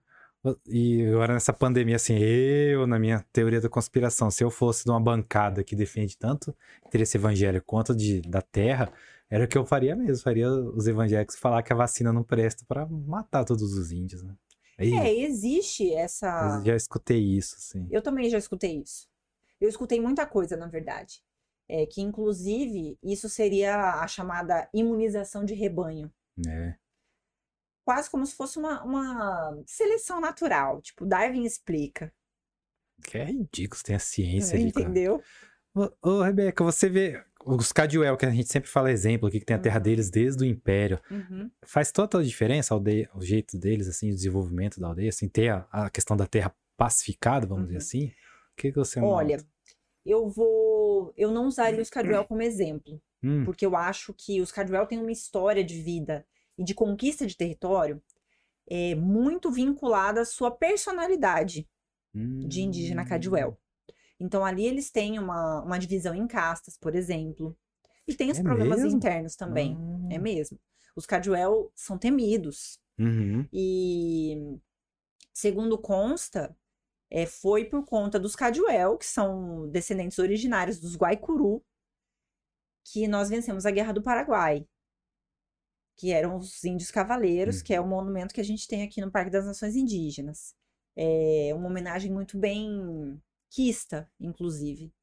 E agora nessa pandemia, assim, eu, na minha teoria da conspiração, se eu fosse de uma bancada que defende tanto interesse evangélico quanto de, da terra, era o que eu faria mesmo. Faria os evangélicos falar que a vacina não presta para matar todos os índios, né? Aí, é, existe essa. Eu já escutei isso, assim. Eu também já escutei isso. Eu escutei muita coisa, na verdade é, que inclusive isso seria a chamada imunização de rebanho. É. Quase como se fosse uma, uma seleção natural, tipo, Darwin explica. Que é ridículo, tem a ciência ali. Entendeu? Ô, ô, Rebeca, você vê os Cadwell, que a gente sempre fala exemplo aqui, que tem a terra uhum. deles desde o Império. Uhum. Faz toda a diferença aldeia, o jeito deles, assim, o desenvolvimento da aldeia, assim, ter a, a questão da terra pacificada, vamos uhum. dizer assim? O que, que você Olha, nota? eu vou. Eu não usaria os Cadwell como exemplo, hum. porque eu acho que os Cadwell têm uma história de vida e de conquista de território é, muito vinculada à sua personalidade hum. de indígena Cadwell. Então, ali eles têm uma, uma divisão em castas, por exemplo. E tem os é problemas mesmo? internos também. É ah. mesmo. Os Cadwell são temidos. Uhum. E, segundo consta, é, foi por conta dos Cadwell, que são descendentes originários dos Guaicuru, que nós vencemos a Guerra do Paraguai, que eram os índios cavaleiros, uhum. que é o monumento que a gente tem aqui no Parque das Nações Indígenas. É uma homenagem muito bem quista, inclusive.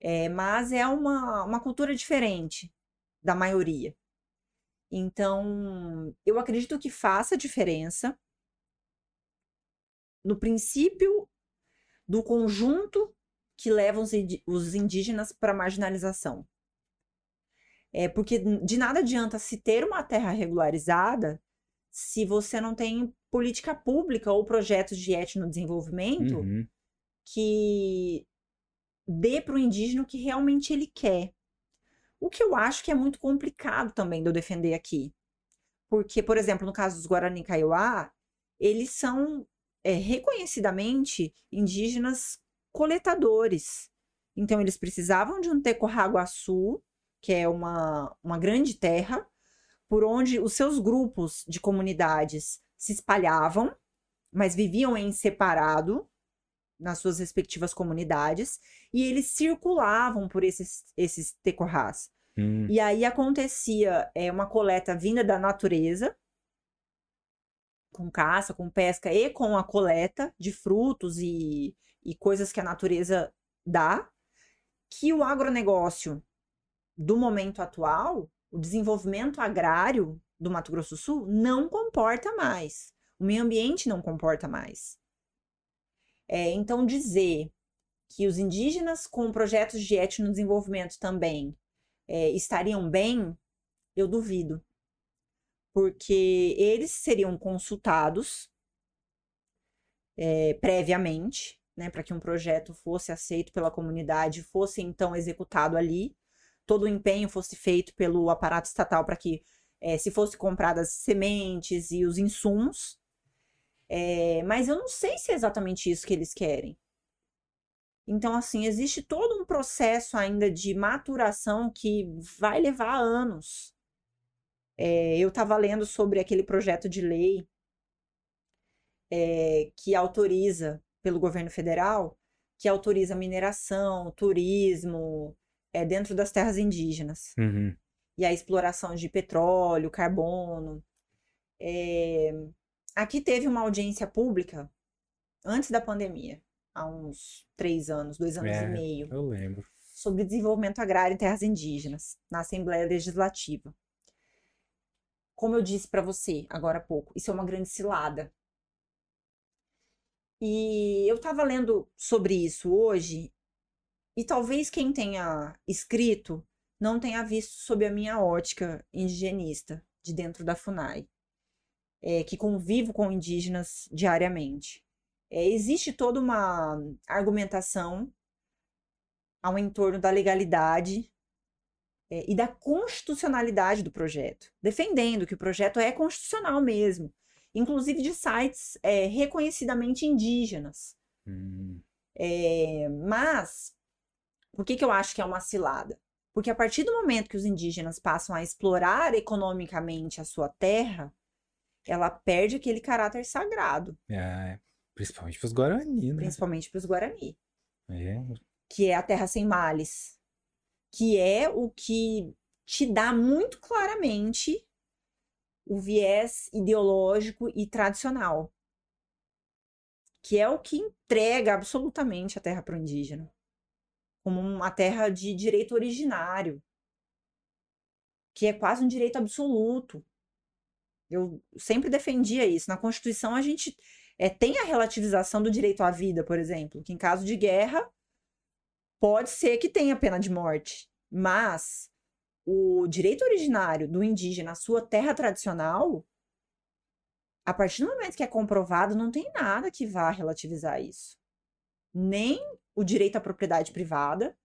É, mas é uma, uma cultura diferente da maioria. Então, eu acredito que faça diferença no princípio do conjunto que leva os indígenas para a marginalização. É porque de nada adianta se ter uma terra regularizada se você não tem política pública ou projetos de etnodesenvolvimento uhum. que dê para o indígena o que realmente ele quer. O que eu acho que é muito complicado também de eu defender aqui. Porque, por exemplo, no caso dos Guarani Kaiowá, eles são é, reconhecidamente indígenas coletadores. Então, eles precisavam de um Tecorraguaçu, que é uma, uma grande terra, por onde os seus grupos de comunidades se espalhavam, mas viviam em separado nas suas respectivas comunidades, e eles circulavam por esses, esses tecorrás. Hum. E aí acontecia é, uma coleta vinda da natureza, com caça, com pesca e com a coleta de frutos e, e coisas que a natureza dá que o agronegócio do momento atual, o desenvolvimento agrário do Mato Grosso do Sul, não comporta mais. O meio ambiente não comporta mais. É, então, dizer que os indígenas com projetos de etno desenvolvimento também é, estariam bem, eu duvido. Porque eles seriam consultados é, previamente, né, para que um projeto fosse aceito pela comunidade, fosse então executado ali, todo o empenho fosse feito pelo aparato estatal para que é, se fosse compradas sementes e os insumos. É, mas eu não sei se é exatamente isso que eles querem. Então, assim, existe todo um processo ainda de maturação que vai levar anos. É, eu estava lendo sobre aquele projeto de lei é, que autoriza, pelo governo federal, que autoriza mineração, turismo, é, dentro das terras indígenas. Uhum. E a exploração de petróleo, carbono. É... Aqui teve uma audiência pública antes da pandemia há uns três anos, dois anos é, e meio. Eu lembro. Sobre desenvolvimento agrário em terras indígenas, na Assembleia Legislativa. Como eu disse para você agora há pouco, isso é uma grande cilada. E eu estava lendo sobre isso hoje, e talvez quem tenha escrito não tenha visto sob a minha ótica indigenista, de dentro da FUNAI, é, que convivo com indígenas diariamente. É, existe toda uma argumentação ao entorno da legalidade é, e da constitucionalidade do projeto, defendendo que o projeto é constitucional mesmo, inclusive de sites é, reconhecidamente indígenas. Hum. É, mas, por que, que eu acho que é uma cilada? Porque a partir do momento que os indígenas passam a explorar economicamente a sua terra, ela perde aquele caráter sagrado. É. Principalmente para os Guarani, né? Principalmente para os Guarani. É. Que é a terra sem males. Que é o que te dá muito claramente o viés ideológico e tradicional. Que é o que entrega absolutamente a terra para o indígena. Como uma terra de direito originário. Que é quase um direito absoluto. Eu sempre defendia isso. Na Constituição, a gente é, tem a relativização do direito à vida, por exemplo, que em caso de guerra pode ser que tenha pena de morte, mas o direito originário do indígena, a sua terra tradicional, a partir do momento que é comprovado, não tem nada que vá relativizar isso. Nem o direito à propriedade privada,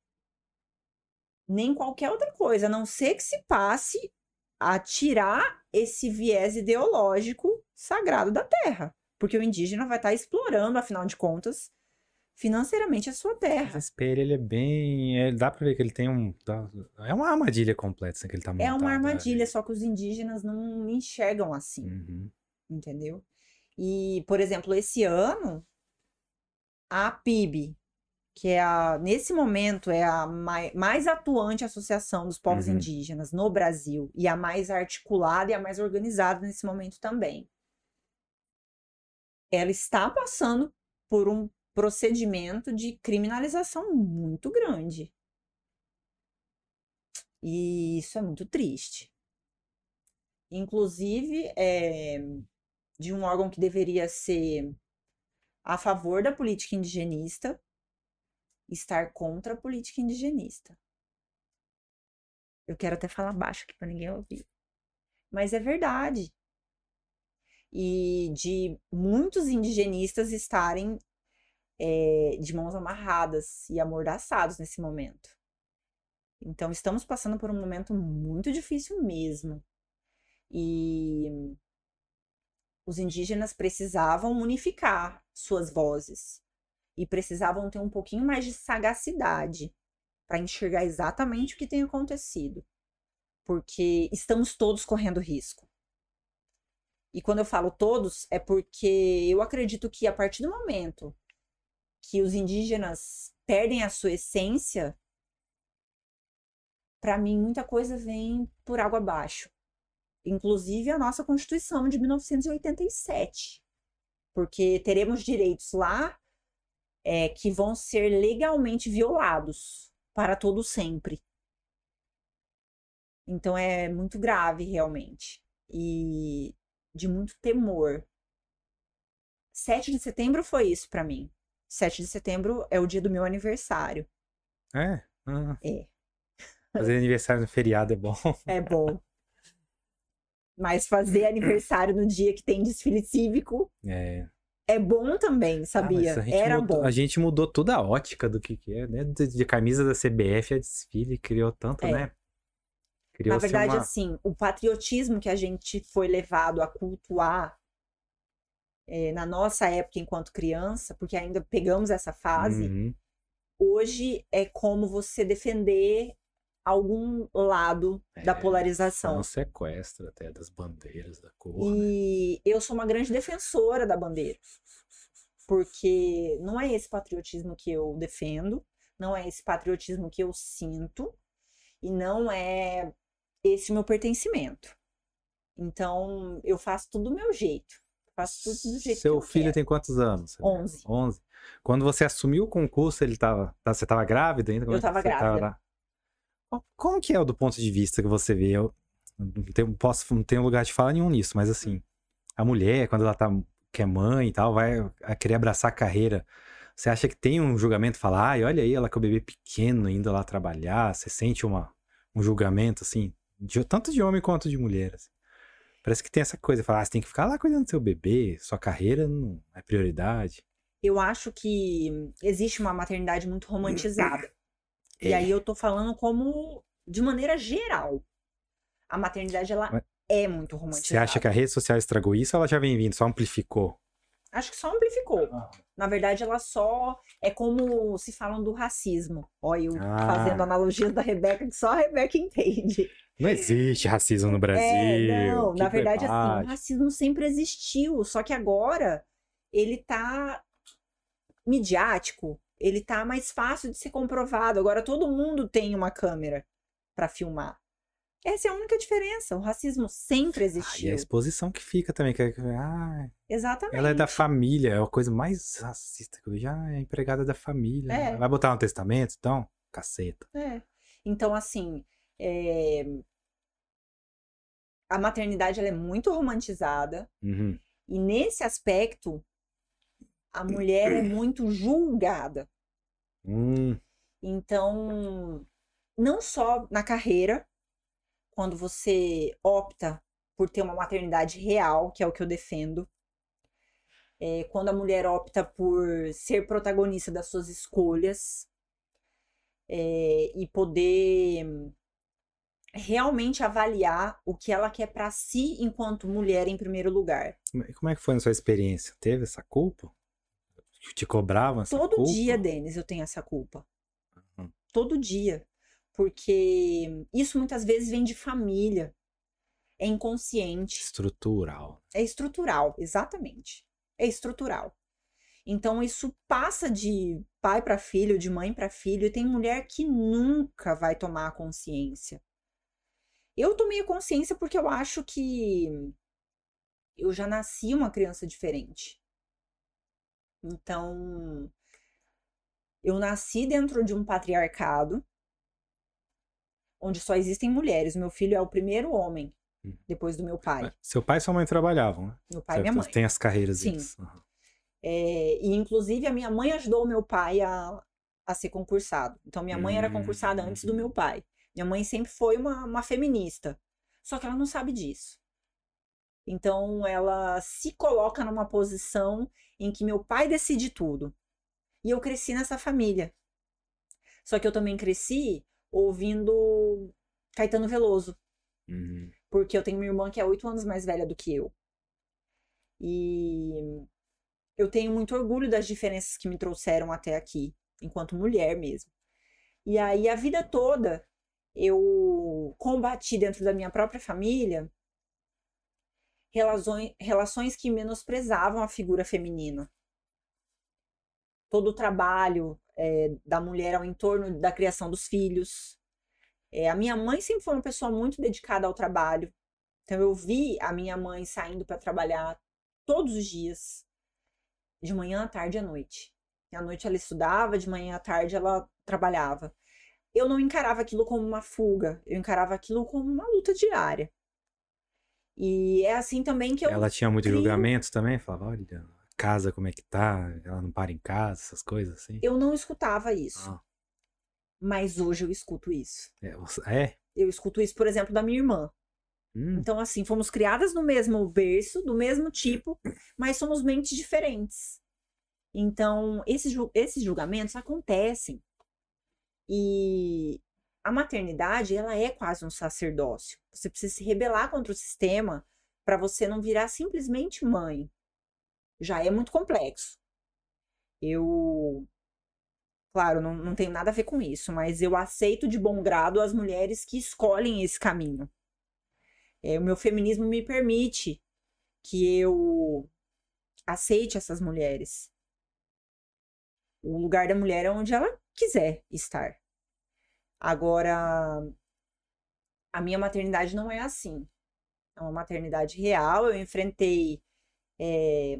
nem qualquer outra coisa, a não ser que se passe a tirar esse viés ideológico sagrado da terra. Porque o indígena vai estar tá explorando, afinal de contas, financeiramente a sua terra. Esse espelho, ele é bem. É, dá pra ver que ele tem um. É uma armadilha completa assim, que ele tá montado. É uma armadilha, só que os indígenas não enxergam assim. Uhum. Entendeu? E, por exemplo, esse ano, a PIB, que é a, nesse momento é a mais, mais atuante associação dos povos uhum. indígenas no Brasil e a mais articulada e a mais organizada nesse momento também ela está passando por um procedimento de criminalização muito grande. E isso é muito triste. Inclusive, é, de um órgão que deveria ser a favor da política indigenista, estar contra a política indigenista. Eu quero até falar baixo aqui para ninguém ouvir. Mas é verdade e de muitos indigenistas estarem é, de mãos amarradas e amordaçados nesse momento. Então, estamos passando por um momento muito difícil mesmo. E os indígenas precisavam unificar suas vozes e precisavam ter um pouquinho mais de sagacidade para enxergar exatamente o que tem acontecido. Porque estamos todos correndo risco. E quando eu falo todos, é porque eu acredito que a partir do momento que os indígenas perdem a sua essência, para mim muita coisa vem por água abaixo. Inclusive a nossa Constituição de 1987. Porque teremos direitos lá é, que vão ser legalmente violados para todo sempre. Então é muito grave, realmente. E de muito temor. 7 de setembro foi isso para mim. 7 de setembro é o dia do meu aniversário. É? Ah. É. Fazer aniversário no feriado é bom. É bom. Mas fazer aniversário no dia que tem desfile cívico é, é bom também, sabia? Ah, a Era mudou, bom. A gente mudou toda a ótica do que, que é, né? De, de camisa da CBF a desfile, criou tanto, É. né? Criou Na verdade, uma... assim, o patriotismo que a gente foi levado a cultuar eh, na nossa época enquanto criança, porque ainda pegamos essa fase, Uhum. hoje é como você defender algum lado da É, polarização. Foi um sequestro até das bandeiras da cor, né? E eu sou uma grande defensora da bandeira, porque não é esse patriotismo que eu defendo, não é esse patriotismo que eu sinto, e não é esse meu pertencimento. Então, eu faço tudo do meu jeito. Faço tudo do jeito Seu que eu filho quero. tem quantos anos? Você lembra? 11. 11. Quando você assumiu o concurso, ele tava, tá- você estava grávida ainda? Como Eu é tava você grávida. Co- Como que é do ponto de vista que você vê? Eu não tenho, posso, não tenho lugar de fala nenhum nisso, mas assim, a mulher, quando ela tá, que é mãe e tal, vai querer abraçar a carreira. Você acha que tem um julgamento, falar, ai, olha aí, ela com o bebê pequeno indo lá trabalhar, você sente uma, um julgamento, assim, de- tanto de homem quanto de mulher, assim. Parece que tem essa coisa, falar, ah, você tem que ficar lá cuidando do seu bebê, sua carreira não é prioridade. Eu acho que existe uma maternidade muito romantizada. E É. aí eu tô falando como de maneira geral. A maternidade ela Mas- é muito romantizada. Você acha que a rede social estragou isso ou ela já vem vindo, só amplificou? Acho que só amplificou. Na verdade, ela só é como se falam do racismo. Olha, eu Ah. fazendo analogia da Rebeca, que só a Rebeca entende. Não existe racismo no Brasil. É, não, na verdade, assim, o racismo sempre existiu, só que agora ele tá midiático, ele tá mais fácil de ser comprovado. Agora todo mundo tem uma câmera pra filmar. Essa é a única diferença. O racismo sempre Ah, e existiu. a exposição que fica também. Que, é- ah, Exatamente. ela é da família, é a coisa mais racista que eu vejo. Ah, é empregada da família. É. Vai botar no testamento, então? Caceta. É. Então, assim, é, a maternidade ela é muito romantizada Uhum. e nesse aspecto a mulher é muito julgada. Hum, Então, não só na carreira, quando você opta por ter uma maternidade real, que é o que eu defendo, é, quando a mulher opta por ser protagonista das suas escolhas é, e poder realmente avaliar o que ela quer para si enquanto mulher em primeiro lugar. como é- como é que foi na sua experiência? Teve essa culpa? Te cobravam essa Todo culpa? dia, Denis, eu tenho essa culpa. Uhum. Todo dia. Porque isso muitas vezes vem de família. É inconsciente. Estrutural. É estrutural, exatamente. É estrutural. Então isso passa de pai para filho, de mãe para filho, e tem mulher que nunca vai tomar a consciência. Eu tomei a consciência porque eu acho que eu já nasci uma criança diferente. Então, eu nasci dentro de um patriarcado onde só existem mulheres. Meu filho é o primeiro homem Hum. depois do meu pai. Seu pai e sua mãe trabalhavam, né? Meu pai e minha mãe. Tem as carreiras Sim. deles. Uhum. É, e inclusive a minha mãe ajudou o meu pai a, a ser concursado. Então minha mãe era concursada antes do meu Hum. pai. Minha mãe sempre foi uma, uma feminista. Só que ela não sabe disso. Então ela se coloca numa posição em que meu pai decide tudo. E eu cresci nessa família. Só que eu também cresci ouvindo Caetano Veloso Uhum. porque eu tenho uma irmã que é oito anos mais velha do que eu. E eu tenho muito orgulho das diferenças que me trouxeram até aqui, enquanto mulher mesmo. E aí, a vida toda, eu combati dentro da minha própria família relações, relações que menosprezavam a figura feminina. Todo o trabalho é, da mulher ao entorno da criação dos filhos, é, a minha mãe sempre foi uma pessoa muito dedicada ao trabalho. Então eu vi a minha mãe saindo para trabalhar todos os dias, de manhã, à tarde e à noite. À noite ela estudava, de manhã à tarde ela trabalhava. Eu não encarava aquilo como uma fuga, eu encarava aquilo como uma luta diária. E é assim também que eu. Ela tinha muito crio... julgamento também? Falava, olha, casa como é que tá, ela não para em casa, essas coisas assim. Eu não escutava isso. Ah. Mas hoje eu escuto isso. É, é? Eu escuto isso, por exemplo, da minha irmã. Hum. Então, assim, fomos criadas no mesmo berço, do mesmo tipo, mas somos mentes diferentes. Então, esses, esses julgamentos acontecem. E a maternidade, ela é quase um sacerdócio. Você precisa se rebelar contra o sistema para você não virar simplesmente mãe. Já é muito complexo. Eu Claro, não, não tenho nada a ver com isso, mas eu aceito de bom grado as mulheres que escolhem esse caminho. É, o meu feminismo me permite que eu aceite essas mulheres. O lugar da mulher é onde ela quiser estar. Agora, a minha maternidade não é assim. É uma maternidade real. Eu enfrentei é,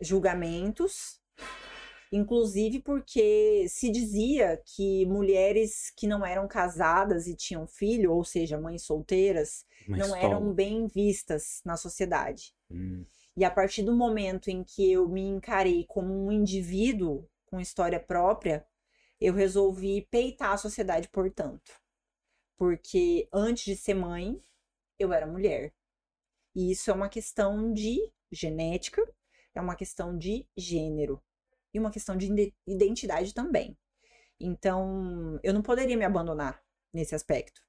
julgamentos Inclusive porque se dizia que mulheres que não eram casadas e tinham filho, ou seja, mães solteiras, não eram bem vistas na sociedade. Hum. E a partir do momento em que eu me encarei como um indivíduo com história própria, eu resolvi peitar a sociedade, portanto. Porque antes de ser mãe, eu era mulher. E isso é uma questão de genética, é uma questão de gênero e uma questão de identidade também. Então, eu não poderia me abandonar nesse aspecto.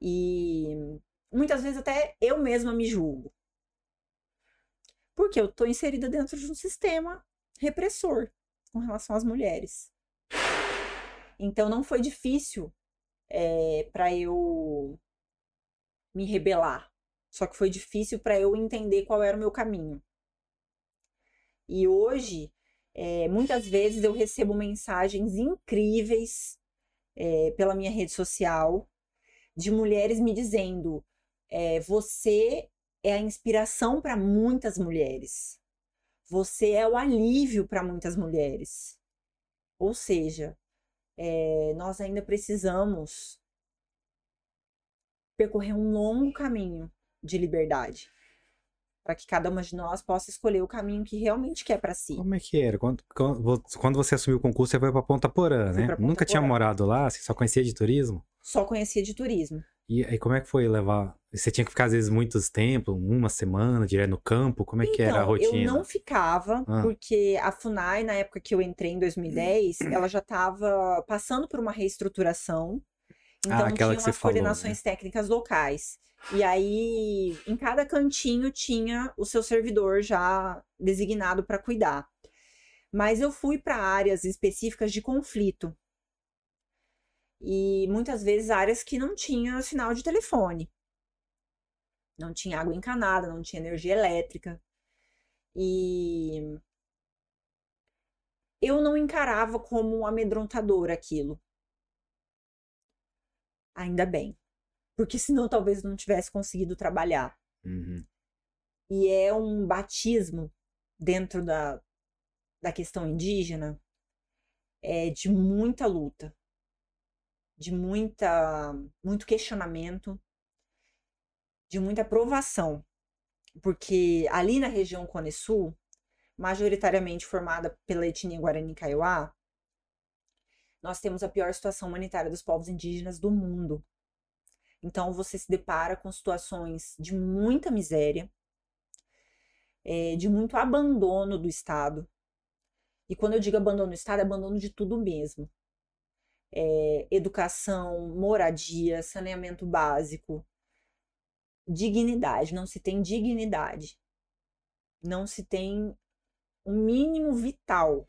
E muitas vezes até eu mesma me julgo. Porque eu estou inserida dentro de um sistema repressor com relação às mulheres. Então não foi difícil é, eh, para eu me rebelar. Só que foi difícil para eu entender qual era o meu caminho. E hoje é, muitas vezes eu recebo mensagens incríveis é, pela minha rede social de mulheres me dizendo: você é a inspiração para muitas mulheres, você é o alívio para muitas mulheres. Ou seja, nós ainda precisamos percorrer um longo caminho de liberdade para que cada uma de nós possa escolher o caminho que realmente quer para si. Como é que era? Quando, quando você assumiu o concurso, você foi para Ponta Porã, né? Ponta Nunca Porã. tinha morado lá? Você só conhecia de turismo? Só conhecia de turismo. E aí, como é que foi levar? Você tinha que ficar, às vezes, muitos tempos, uma semana, direto no campo? Como é então, que era a então, rotina? Eu não ficava, ah. porque a FUNAI, na época que eu entrei, em 2010, ela já estava passando por uma reestruturação. Então, ah, tinham as coordenações falou, né? técnicas locais. E aí, em cada cantinho tinha o seu servidor já designado para cuidar. Mas eu fui para áreas específicas de conflito. E muitas vezes áreas que não tinha sinal de telefone. Não tinha água encanada, não tinha energia elétrica. E eu não encarava como amedrontador aquilo. Ainda bem porque senão talvez não tivesse conseguido trabalhar. Uhum. E é um batismo dentro da, da questão indígena é, de muita luta, de muita, muito questionamento, de muita provação. Porque ali na região Cone Sul, majoritariamente formada pela etnia Guarani Kaiowá, nós temos a pior situação humanitária dos povos indígenas do mundo. Então você se depara com situações de muita miséria, é, de muito abandono do Estado. E quando eu digo abandono do Estado, é abandono de tudo mesmo. É, educação, moradia, saneamento básico, dignidade. Não se tem dignidade. Não se tem um mínimo vital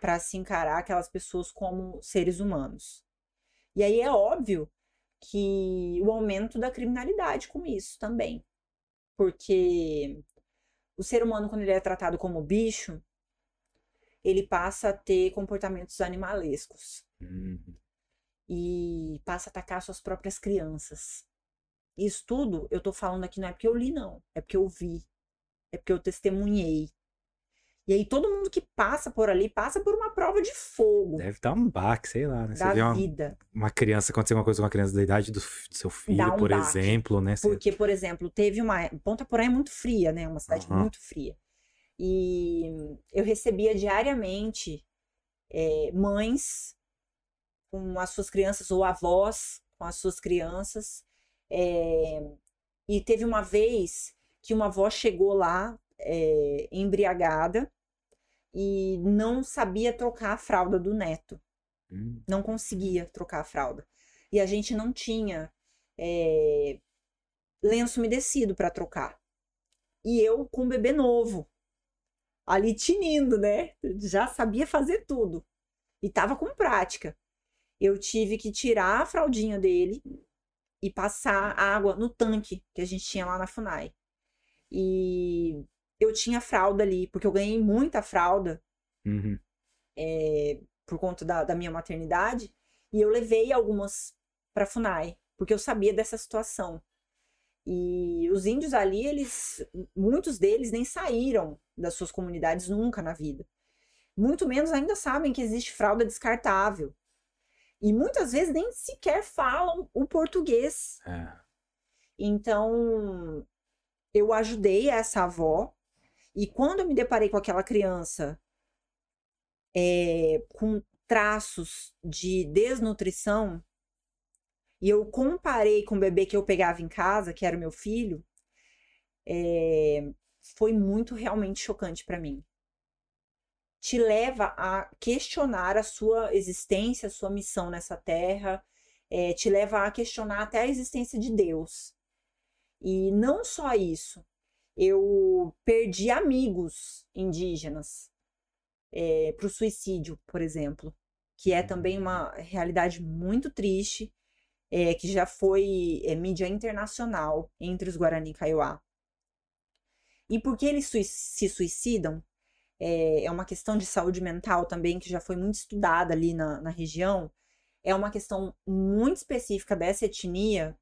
para se encarar aquelas pessoas como seres humanos. E aí é óbvio que o aumento da criminalidade com isso também. Porque o ser humano, quando ele é tratado como bicho, ele passa a ter comportamentos animalescos. Uhum. E passa a atacar suas próprias crianças. Isso tudo eu tô falando aqui não é porque eu li, não. É porque eu vi. É porque eu testemunhei. E aí todo mundo que passa por ali passa por uma prova de fogo. Deve dar um baque, sei lá, né? Da Você vê uma, vida. uma criança, acontecer uma coisa com uma criança da idade do, do seu filho, um por baque. exemplo, né? Porque, por exemplo, teve uma. Ponta Porã é muito fria, né? Uma cidade Aham. muito fria. E eu recebia diariamente eh, mães com as suas crianças, ou avós com as suas crianças. Eh, e teve uma vez que uma avó chegou lá eh, embriagada e não sabia trocar a fralda do neto Hum, não conseguia trocar a fralda. E a gente não tinha é, lenço umedecido para trocar. E eu com um bebê novo, ali tinindo, né? Já sabia fazer tudo. E tava com prática. Eu tive que tirar a fraldinha dele e passar água no tanque que a gente tinha lá na FUNAI. E eu tinha fralda ali, porque eu ganhei muita fralda uhum. é, por conta da, da minha maternidade, e eu levei algumas para Funai, porque eu sabia dessa situação. E os índios ali, eles, muitos deles nem saíram das suas comunidades nunca na vida. Muito menos ainda sabem que existe fralda descartável. E muitas vezes nem sequer falam o português. É. Então, eu ajudei essa avó. E quando eu me deparei com aquela criança é, com traços de desnutrição, e eu comparei com o bebê que eu pegava em casa, que era o meu filho, é, foi muito realmente chocante para mim. Te leva a questionar a sua existência, a sua missão nessa terra, é, te leva a questionar até a existência de Deus. E não só isso, eu perdi amigos indígenas para o suicídio, por exemplo, que é também uma realidade muito triste, é, que já foi é, mídia internacional entre os Guarani Kaiowá. E por que eles se suicidam? É, é, uma questão de saúde mental também, que já foi muito estudada ali na, na região. É uma questão muito específica dessa etnia,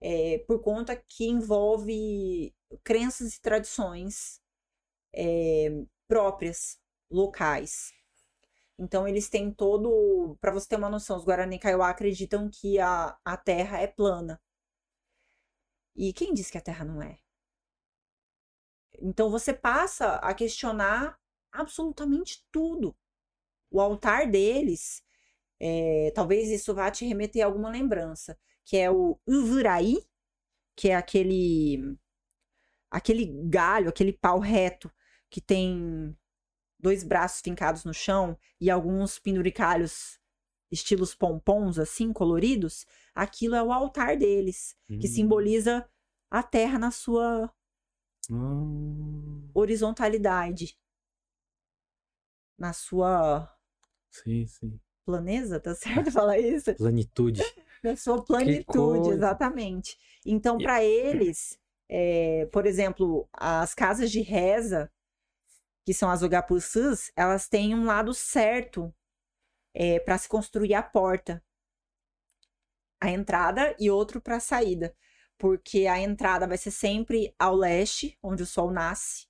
é, por conta que envolve crenças e tradições é, próprias, locais. Então, eles têm todo. Para você ter uma noção, os Guarani Kaiowá acreditam que a, a Terra é plana. E quem diz que a Terra não é? Então, você passa a questionar absolutamente tudo. O altar deles, é, talvez isso vá te remeter a alguma lembrança, que é o Uvuraí, que é aquele aquele galho, aquele pau reto que tem dois braços fincados no chão e alguns penduricalhos estilos pompons assim coloridos, aquilo é o altar deles, Hum. que simboliza a terra na sua Hum, horizontalidade, na sua sim, sim. planeza, tá certo falar isso? Planitude. Na sua plenitude, coisa. exatamente. Então, para eles, é, por exemplo, as casas de reza, que são as Ogapuçus, elas têm um lado certo é, para se construir a porta, a entrada e outro para a saída, porque a entrada vai ser sempre ao leste, onde o sol nasce,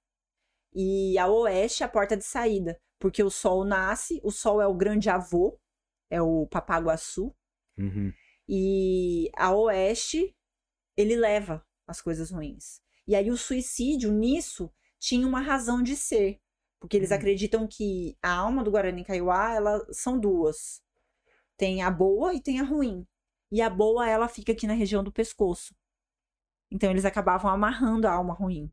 e ao oeste a porta de saída, porque o sol nasce, o sol é o grande avô, é o Papaguaçu, Uhum. e a oeste ele leva as coisas ruins. E aí o suicídio nisso tinha uma razão de ser, porque eles Uhum. acreditam que a alma do Guarani Kaiowá, ela são duas. Tem a boa e tem a ruim. E a boa ela fica aqui na região do pescoço. Então eles acabavam amarrando a alma ruim.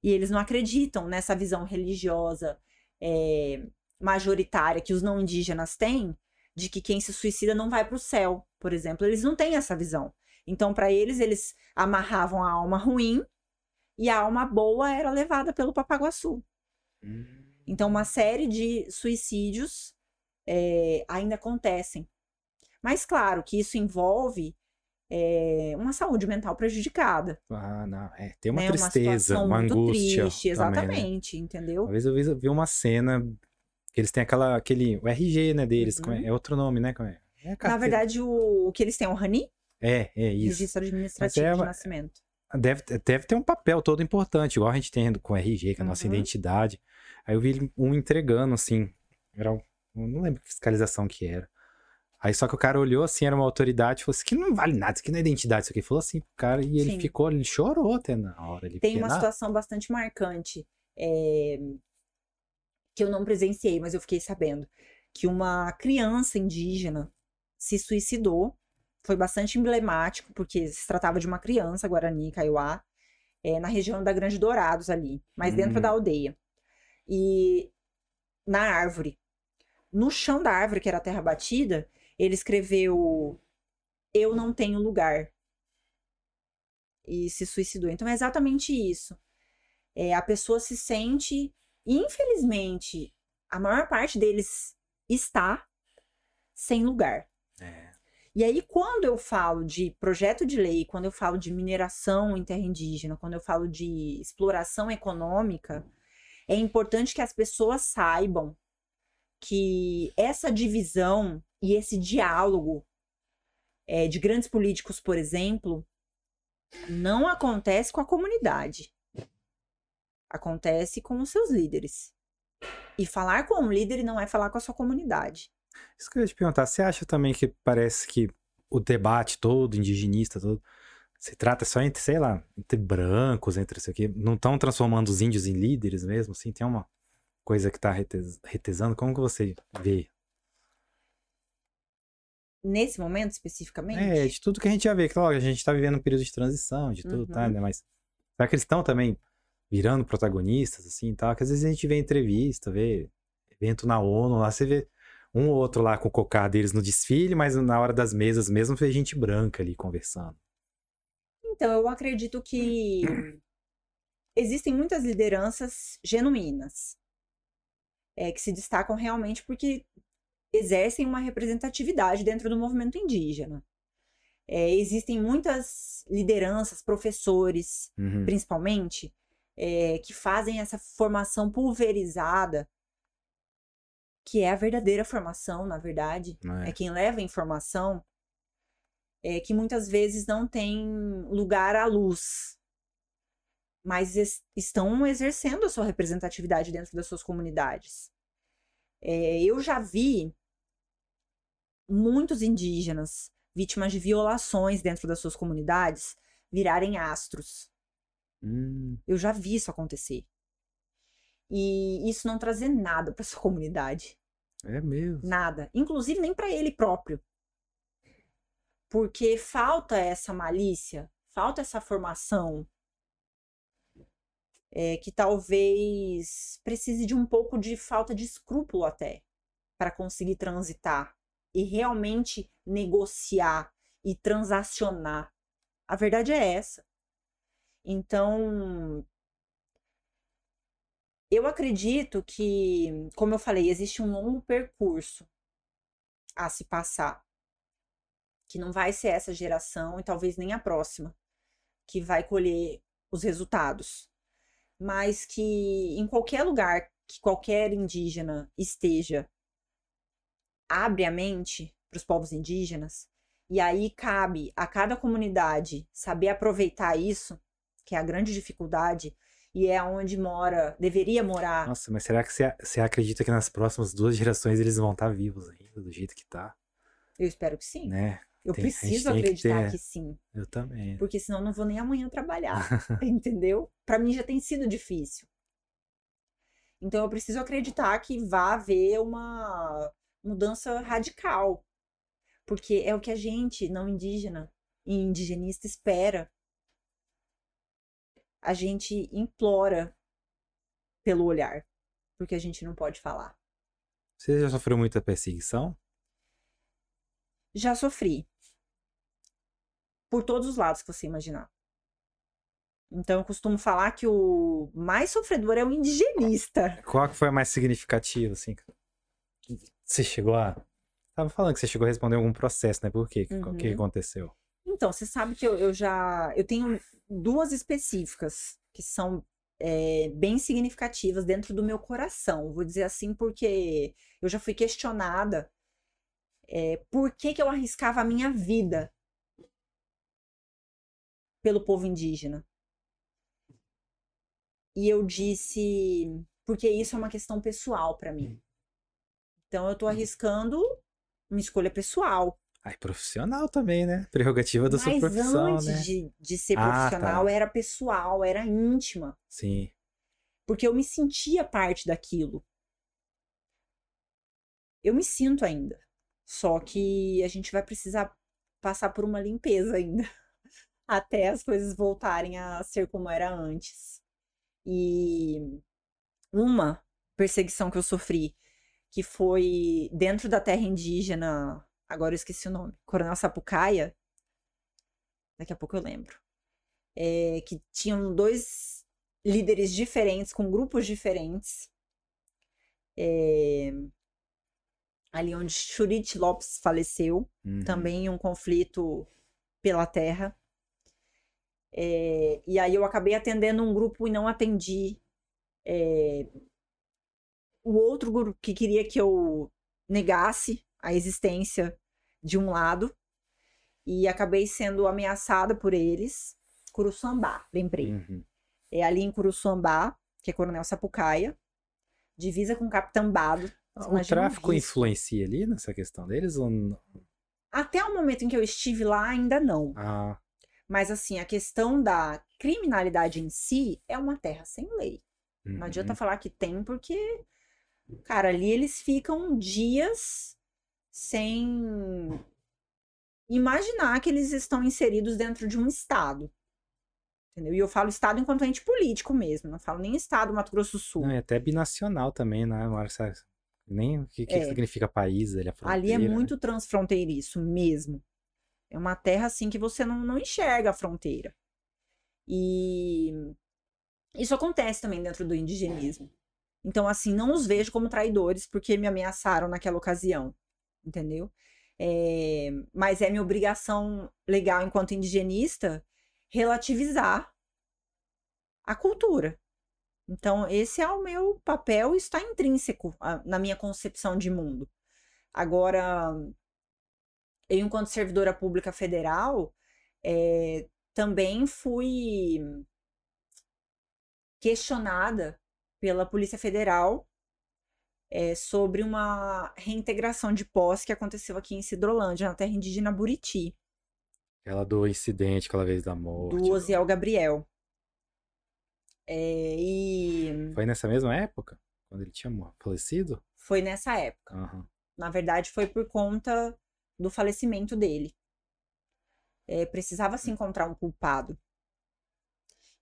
E eles não acreditam nessa visão religiosa é, majoritária que os não indígenas têm, de que quem se suicida não vai para o céu, por exemplo. Eles não têm essa visão. Então, para eles, eles amarravam a alma ruim e a alma boa era levada pelo Papaguaçu. Hum. Então, uma série de suicídios é, ainda acontecem. Mas, claro, que isso envolve é, uma saúde mental prejudicada. Ah, não. É, tem uma né? tristeza, uma muito angústia. triste, também, né? exatamente, entendeu? Uma vez eu vi, vi uma cena que eles têm aquela, aquele, o RG, né, deles, é, Uhum. é outro nome, né? Como é? É Na verdade, o, o que eles têm é o RANI, É, é isso. Registro Administrativo é de uma- Nascimento. Deve, deve ter um papel todo importante, igual a gente tem com o RG, com a nossa Uhum. identidade. Aí eu vi um entregando, assim. Era um, não lembro que fiscalização que era. Aí só que o cara olhou assim, era uma autoridade, falou assim: que não vale nada, isso aqui não é identidade, isso aqui. Falou assim pro cara, e ele Sim. ficou, ele chorou até na hora. Ele Tem uma situação bastante marcante, é... que eu não presenciei, mas eu fiquei sabendo. Que uma criança indígena se suicidou. Foi bastante emblemático, porque se tratava de uma criança, Guarani, Kaiowá, é, na região da Grande Dourados ali, mas hum. dentro da aldeia. E na árvore. No chão da árvore, que era a terra batida, ele escreveu Eu não tenho lugar. E se suicidou. Então é exatamente isso. É, a pessoa se sente, infelizmente, a maior parte deles está sem lugar. É. E aí, quando eu falo de projeto de lei, quando eu falo de mineração em terra indígena, quando eu falo de exploração econômica, é importante que as pessoas saibam que essa divisão e esse diálogo é, de grandes políticos, por exemplo, não acontece com a comunidade. Acontece com os seus líderes. E falar com um líder não é falar com a sua comunidade. Isso que eu ia te perguntar, você acha também que parece que o debate todo, indigenista, todo, se trata só entre, sei lá, entre brancos, entre isso aqui, não estão transformando os índios em líderes mesmo, assim, tem uma coisa que está retesando, como que você vê nesse momento especificamente? É, de tudo que a gente já vê, claro, a gente tá vivendo um período de transição, de tudo, tá, uhum. tá, né? Mas será que eles estão também virando protagonistas, assim, tal? Que às vezes a gente vê entrevista, vê evento na ONU, lá você vê um ou outro lá com o cocá deles no desfile, mas na hora das mesas mesmo vê gente branca ali conversando. Então, eu acredito que existem muitas lideranças genuínas. É, que se destacam realmente porque exercem uma representatividade dentro do movimento indígena. É, existem muitas lideranças, professores, uhum. principalmente, é, que fazem essa formação pulverizada, que é a verdadeira formação, na verdade. É. é. quem leva a informação, é, que muitas vezes não tem lugar à luz, mas estão exercendo a sua representatividade dentro das suas comunidades. É, eu já vi muitos indígenas vítimas de violações dentro das suas comunidades virarem astros. Hum. Eu já vi isso acontecer. E isso não trazer nada para sua comunidade. É mesmo. Nada, inclusive nem para ele próprio. Porque falta essa malícia, falta essa formação é, que talvez precise de um pouco de falta de escrúpulo até para conseguir transitar e realmente negociar e transacionar. A verdade é essa. Então, eu acredito que, como eu falei, existe um longo percurso a se passar. Que não vai ser essa geração e talvez nem a próxima que vai colher os resultados. Mas que em qualquer lugar que qualquer indígena esteja abre a mente para os povos indígenas, e aí cabe a cada comunidade saber aproveitar isso, que é a grande dificuldade, e é onde mora, deveria morar. Nossa, mas será que você, acredita que nas próximas duas gerações eles vão estar vivos ainda, do jeito que tá? Eu espero que sim. Né? Eu tem, preciso acreditar que, que, sim. Eu também. Porque senão eu não vou nem amanhã trabalhar, entendeu? Para mim já tem sido difícil. Então eu preciso acreditar que vai haver uma mudança radical. Porque é o que a gente, não indígena e indigenista, espera. A gente implora pelo olhar, porque a gente não pode falar. Você já sofreu muita perseguição? Já sofri. Por todos os lados que você imaginar. Então eu costumo falar que o mais sofredor é o indigenista. Qual que foi a mais significativa, assim? Você chegou a. Tava falando que você chegou a responder algum processo, né? Por quê? Uhum. O que aconteceu? Então, você sabe que eu, eu já. Eu tenho duas específicas que são é, bem significativas dentro do meu coração. Vou dizer assim, porque eu já fui questionada é, por que, que eu arriscava a minha vida pelo povo indígena. E eu disse porque isso é uma questão pessoal para mim. Então eu tô arriscando uma escolha pessoal. Aí, profissional também, né? Prerrogativa da Mas sua profissão, antes né? de, de ser profissional, ah, tá. era pessoal, era íntima. Sim. Porque eu me sentia parte daquilo. Eu me sinto ainda. Só que a gente vai precisar passar por uma limpeza ainda. Até as coisas voltarem a ser como era antes. E uma perseguição que eu sofri, que foi dentro da terra indígena Agora eu esqueci o nome. Coronel Sapucaia. Daqui a pouco eu lembro. É, que tinham dois líderes diferentes, com grupos diferentes. É, ali onde Churit Lopes faleceu, uhum. também um conflito pela terra. É, e aí eu acabei atendendo um grupo e não atendi é, o outro grupo que queria que eu negasse a existência de um lado e acabei sendo ameaçada por eles. Curuçambá, lembrei. Uhum. É ali em Curuçambá, que é Coronel Sapucaia, divisa com Capitambado. O tráfico influencia ali nessa questão deles ou não? Até o momento em que eu estive lá, ainda não. Ah. Mas assim, a questão da criminalidade em si é uma terra sem lei. Uhum. Não adianta falar que tem, porque, cara, ali eles ficam dias sem imaginar que eles estão inseridos dentro de um Estado. Entendeu? E eu falo Estado enquanto ente político mesmo, não falo nem Estado Mato Grosso do Sul. Não, é até binacional também, né, Marcia? Nem o que, que é. significa país, ele é Ali é muito né? transfronteiriço mesmo. É uma terra assim que você não, não enxerga a fronteira. E isso acontece também dentro do indigenismo. Então, assim, não os vejo como traidores porque me ameaçaram naquela ocasião entendeu? É, mas é minha obrigação legal enquanto indigenista relativizar a cultura. Então, esse é o meu papel está intrínseco na minha concepção de mundo. Agora, eu, enquanto servidora pública federal, é, também fui questionada pela Polícia Federal é, sobre uma reintegração de posse que aconteceu aqui em Cidrolândia, na terra indígena Buriti. Aquela do incidente, aquela vez da morte. Do Osiel Gabriel. É, e... Foi nessa mesma época? Quando ele tinha falecido? Foi nessa época. Uhum. Na verdade, foi por conta do falecimento dele. É, precisava se encontrar um culpado.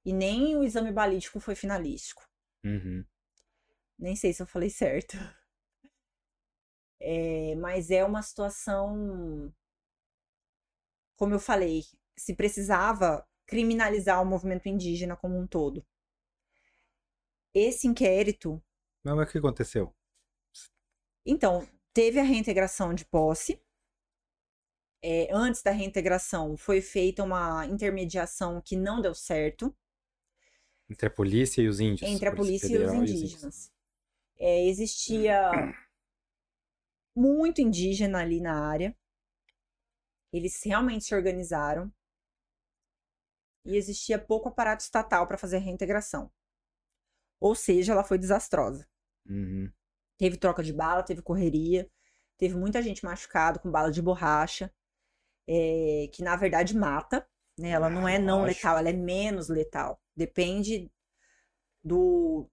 E nem o exame balístico foi finalístico. Uhum. Nem sei se eu falei certo. É, mas é uma situação. Como eu falei, se precisava criminalizar o movimento indígena como um todo. Esse inquérito. Mas o que aconteceu? Então, teve a reintegração de posse. É, antes da reintegração, foi feita uma intermediação que não deu certo. Entre a polícia e os índios. Entre a polícia, polícia e os indígenas. É, existia muito indígena ali na área. Eles realmente se organizaram. E existia pouco aparato estatal para fazer a reintegração. Ou seja, ela foi desastrosa. Uhum. Teve troca de bala, teve correria, teve muita gente machucada com bala de borracha, é, que na verdade mata. Né? Ela não é não letal, ela é menos letal. Depende do,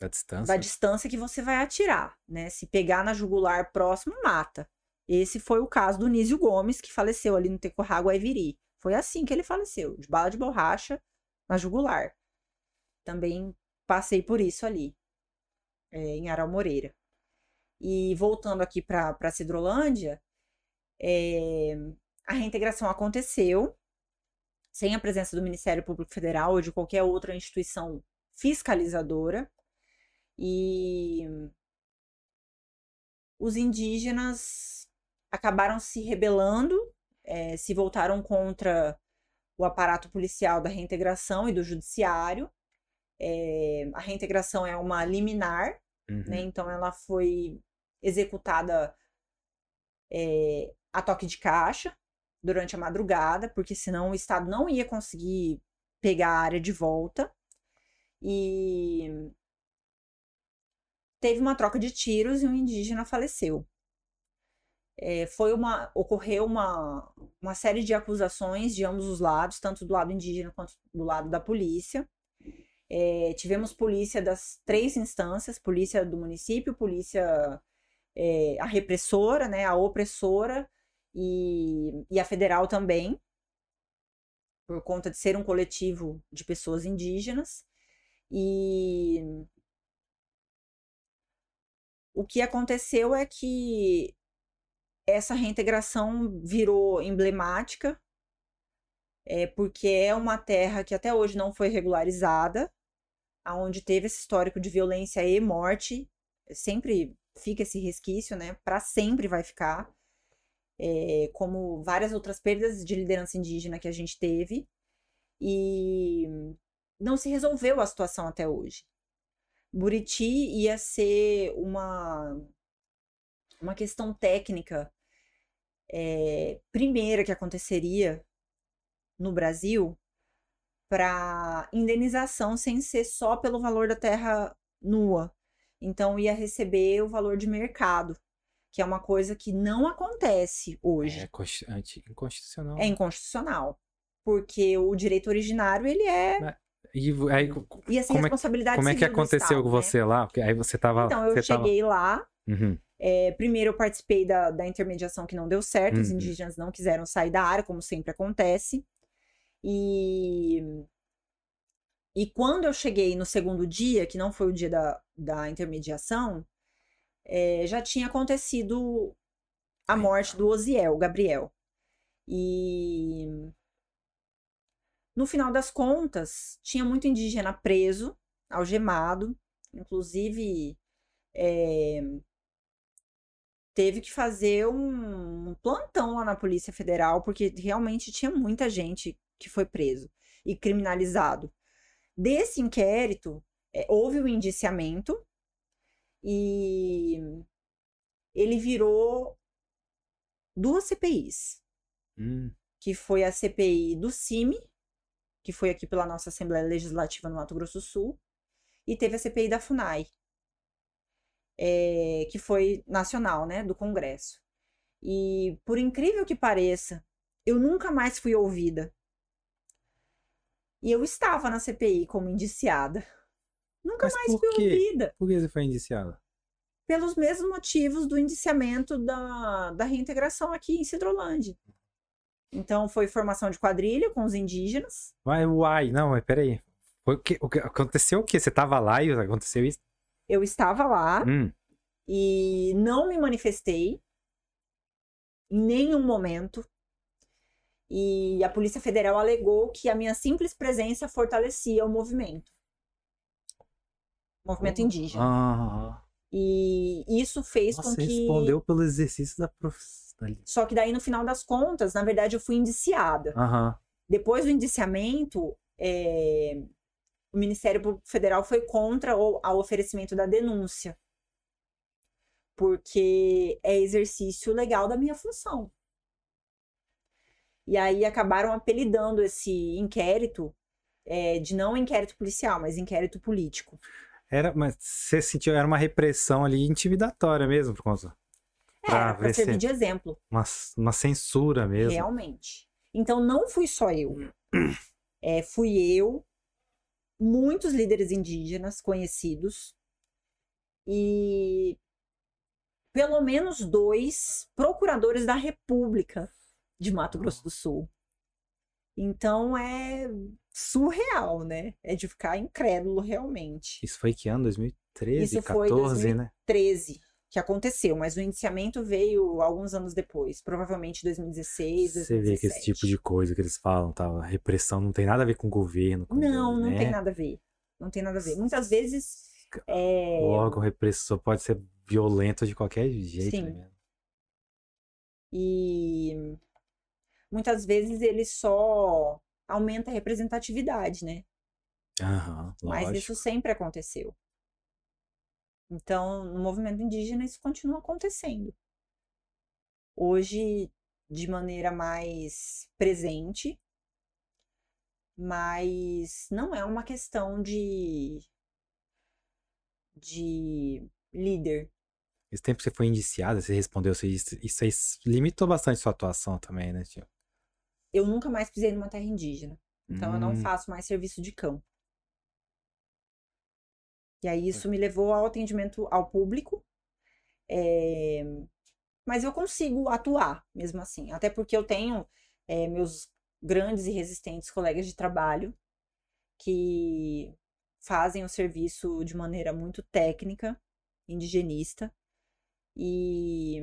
da distância? Da distância que você vai atirar, né? Se pegar na jugular próximo, mata. Esse foi o caso do Nísio Gomes, que faleceu ali no Tecorra Guaiviri. Foi assim que ele faleceu, de bala de borracha na jugular. Também passei por isso ali, é, em Aral Moreira. E voltando aqui para Cidrolândia, é, a reintegração aconteceu sem a presença do Ministério Público Federal ou de qualquer outra instituição fiscalizadora. E os indígenas acabaram se rebelando, é, se voltaram contra o aparato policial da reintegração e do judiciário. É, a reintegração é uma liminar, né, uhum. né? Então ela foi executada é, a toque de caixa durante a madrugada, porque senão o Estado não ia conseguir pegar a área de volta. E teve uma troca de tiros e um indígena faleceu. É, foi uma ocorreu uma, uma série de acusações de ambos os lados, tanto do lado indígena quanto do lado da polícia. É, tivemos polícia das três instâncias, polícia do município, polícia é, a repressora, né, a opressora e, e a federal também, por conta de ser um coletivo de pessoas indígenas. E o que aconteceu é que essa reintegração virou emblemática, é, porque é uma terra que até hoje não foi regularizada, aonde teve esse histórico de violência e morte, sempre fica esse resquício, né? Para sempre vai ficar, é, como várias outras perdas de liderança indígena que a gente teve, e não se resolveu a situação até hoje. Buriti ia ser uma uma questão técnica é, primeira que aconteceria no Brasil para indenização sem ser só pelo valor da terra nua. Então ia receber o valor de mercado, que é uma coisa que não acontece hoje. É inconstitucional. É inconstitucional. Porque o direito originário, ele é. E aí, e assim, como responsabilidade é, como é que aconteceu com você né? lá? Porque aí você tava. Então, eu cheguei tava... lá. Uhum. É, primeiro eu participei da, da intermediação que não deu certo, uhum. os indígenas não quiseram sair da área, como sempre acontece. E, e quando eu cheguei no segundo dia, que não foi o dia da, da intermediação, é, já tinha acontecido a morte do Osiel, Gabriel. E no final das contas, tinha muito indígena preso, algemado, inclusive é, teve que fazer um plantão lá na Polícia Federal, porque realmente tinha muita gente que foi preso e criminalizado. Desse inquérito, é, houve o um indiciamento e ele virou duas CPIs. Hum. Que foi a CPI do CIMI, que foi aqui pela nossa Assembleia Legislativa no Mato Grosso do Sul, e teve a CPI da FUNAI, é, que foi nacional, né, do Congresso. E por incrível que pareça, eu nunca mais fui ouvida. E eu estava na CPI como indiciada. Nunca Mas mais fui quê? ouvida. Por que você foi indiciada? Pelos mesmos motivos do indiciamento da, da reintegração aqui em Cidrolândia. Então, foi formação de quadrilha com os indígenas. Uai, uai, não, mas peraí. Foi o que, o que aconteceu o quê? Você estava lá e aconteceu isso? Eu estava lá Hum. e não me manifestei em nenhum momento. E a Polícia Federal alegou que a minha simples presença fortalecia o movimento. Movimento indígena. Ah, E isso fez nossa, com você que. respondeu pelo exercício da profissão. Só que daí, no final das contas, na verdade, eu fui indiciada. Aham. Depois do indiciamento, é, o Ministério Federal foi contra o ao oferecimento da denúncia. Porque é exercício legal da minha função. E aí acabaram apelidando esse inquérito é, de não inquérito policial, mas inquérito político. Era, mas você sentiu, era uma repressão ali intimidatória mesmo, por conta. Pra É, para ver servir se- de exemplo. Uma, uma censura mesmo. Realmente. Então não fui só eu. É, fui eu, muitos líderes indígenas conhecidos e pelo menos dois procuradores da República de Mato Grosso do Sul. Então é surreal, né? É de ficar incrédulo realmente. Isso foi que ano? 2013, Isso foi 14, 2000. né? 13 que aconteceu, mas o indiciamento veio alguns anos depois, provavelmente 2016, 2017. Você vê que esse tipo de coisa que eles falam, tá? Repressão não tem nada a ver com o governo. Com Não, não né? tem nada a ver. Não tem nada a ver. Muitas vezes. É... O órgão repressor pode ser violento de qualquer jeito. Sim. né? E muitas vezes ele só aumenta a representatividade, né? Aham, Mas lógico. isso sempre aconteceu. Então, no movimento indígena, isso continua acontecendo. Hoje, de maneira mais presente, mas não é uma questão de, de líder. Esse tempo você foi indiciada, você respondeu, você, isso aí limitou bastante sua atuação também, né, tio? Eu nunca mais pisei numa terra indígena. Então hum. eu não hum. faço mais serviço de campo. E aí isso me levou ao atendimento ao público. É... Mas eu consigo atuar mesmo assim. Até porque eu tenho é, meus grandes e resistentes colegas de trabalho que fazem o serviço de maneira muito técnica, indigenista, e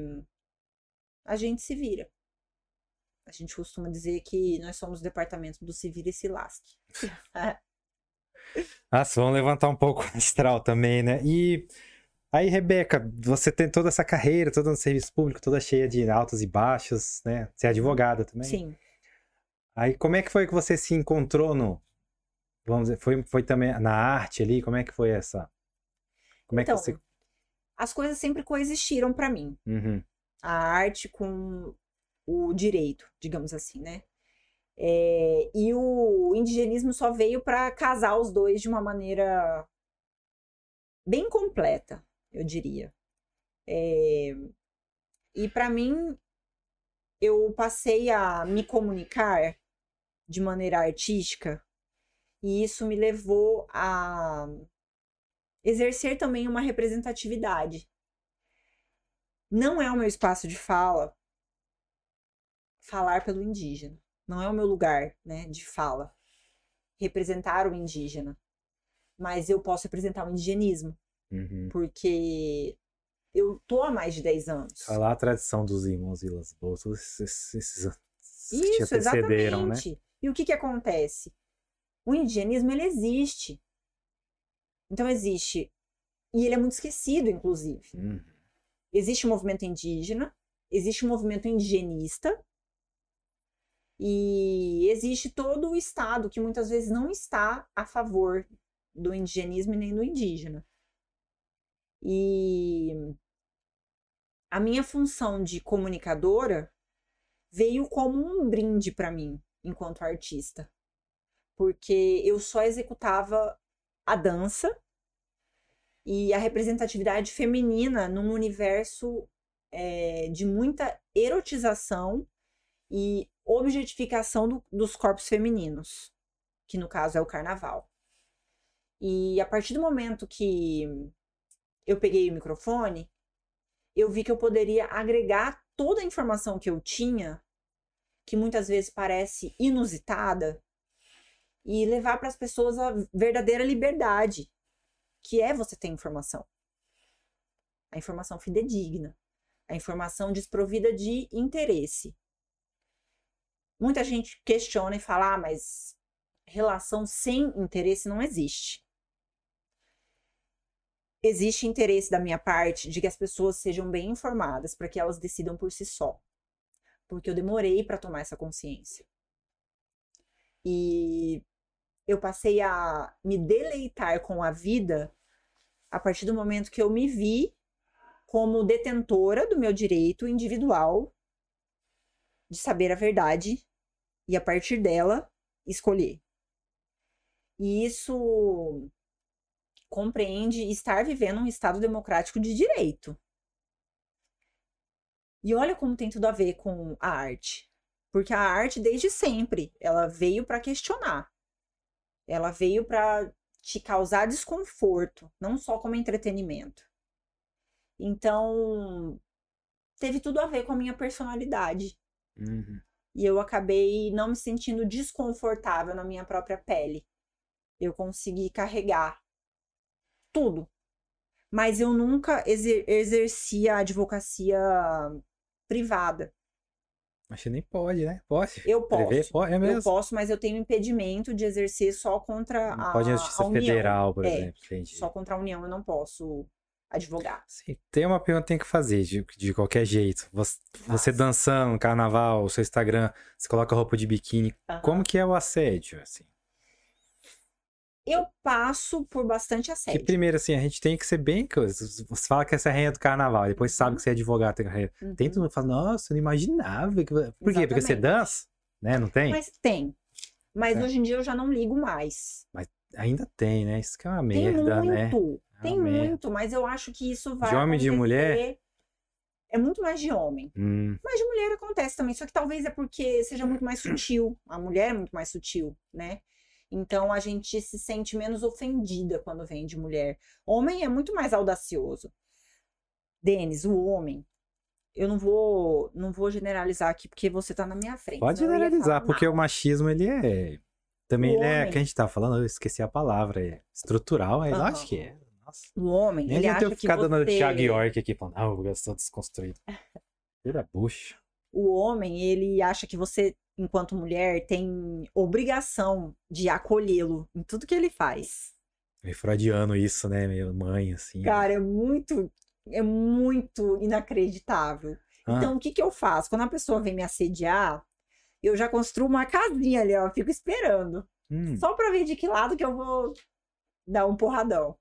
a gente se vira. A gente costuma dizer que nós somos o departamento do se vira e se lasque. Nossa, vamos levantar um pouco o astral também, né? E aí, Rebeca, você tem toda essa carreira, todo no serviço público, toda cheia de altos e baixos, né? Você é advogada também? Sim. Aí, como é que foi que você se encontrou no. Vamos dizer, foi, foi também na arte ali? Como é que foi essa. Como então, é que então, você. As coisas sempre coexistiram para mim. Uhum. A arte com o direito, digamos assim, né? É, e o indigenismo só veio para casar os dois de uma maneira bem completa, eu diria. É, e para mim, eu passei a me comunicar de maneira artística, e isso me levou a exercer também uma representatividade. Não é o meu espaço de fala falar pelo indígena. Não é o meu lugar, né, de fala. Representar o indígena. Mas eu posso representar o indigenismo. Uhum. Porque eu tô há mais de 10 anos. Falar a tradição dos irmãos Vilas Boas, esses, esses, esses Isso, né? exatamente. Né? E o que que acontece? O indigenismo, ele existe. Então existe. E ele é muito esquecido, inclusive. Uhum. Existe o um movimento indígena, existe o um movimento indigenista, e existe todo o Estado que muitas vezes não está a favor do indigenismo e nem do indígena. E a minha função de comunicadora veio como um brinde para mim, enquanto artista. Porque eu só executava a dança e a representatividade feminina num universo é, de muita erotização e objetificação do, dos corpos femininos, que no caso é o carnaval. E a partir do momento que eu peguei o microfone, eu vi que eu poderia agregar toda a informação que eu tinha, que muitas vezes parece inusitada, e levar para as pessoas a verdadeira liberdade, que é você ter informação. A informação fidedigna, a informação desprovida de interesse. Muita gente questiona e fala, ah, mas relação sem interesse não existe. Existe interesse da minha parte de que as pessoas sejam bem informadas para que elas decidam por si só. Porque eu demorei para tomar essa consciência. E eu passei a me deleitar com a vida a partir do momento que eu me vi como detentora do meu direito individual de saber a verdade e a partir dela escolher. E isso compreende estar vivendo um estado democrático de direito. E olha como tem tudo a ver com a arte. Porque a arte, desde sempre, ela veio para questionar. Ela veio para te causar desconforto, não só como entretenimento. Então, teve tudo a ver com a minha personalidade. Uhum. E eu acabei não me sentindo desconfortável na minha própria pele. Eu consegui carregar tudo. Mas eu nunca exer exerci a advocacia privada. Mas você nem pode, né? Pode? Eu posso. Pode, é mesmo? Eu posso, mas eu tenho impedimento de exercer só contra não a. Pode a Justiça a Federal, por é, exemplo. Entendi. Só contra a União eu não posso advogar. Sim, tem uma pergunta que tem que fazer, de, de qualquer jeito. Você, você dançando carnaval, o seu Instagram, você coloca roupa de biquíni. Uhum. Como que é o assédio, assim? Eu passo por bastante assédio. Que primeiro, assim, a gente tem que ser bem... Você fala que essa é a rainha do carnaval, depois sabe uhum. que você é advogado. Tem, uhum. tem todo mundo fala, nossa, eu não imaginava. Por Exatamente. quê? Porque você dança? Né? Não tem? Mas tem. Mas é. hoje em dia eu já não ligo mais. Mas ainda tem, né? Isso que é uma merda, tem né? Tem merda. muito, mas eu acho que isso vai. De homem e de mulher? acontecer- É muito mais de homem. Hum, Mas de mulher acontece também, só que talvez é porque seja muito mais sutil. A mulher é muito mais sutil, né? Então a gente se sente menos ofendida quando vem de mulher. Homem é muito mais audacioso. Denis, o homem. Eu não vou, não vou generalizar aqui porque você tá na minha frente. pode generalizar, porque o machismo, ele é. Também O ele é. homem- Que a gente tá falando, eu esqueci a palavra. É estrutural, é, eu Aham. acho que é. Nossa. O homem, Nem ele acha eu que ficar dando você... Thiago York aqui falando, ah, eu sou desconstruído. Vira bucha. o homem, ele acha que você, enquanto mulher, tem obrigação de acolhê-lo em tudo que ele faz. Meio freudiano isso, né? Meio mãe, assim. Cara, é muito, é muito inacreditável. Ah, Então, o que que eu faço? Quando a pessoa vem me assediar, eu já construo uma casinha ali, ó, fico esperando. hum, Só pra ver de que lado que eu vou dar um porradão.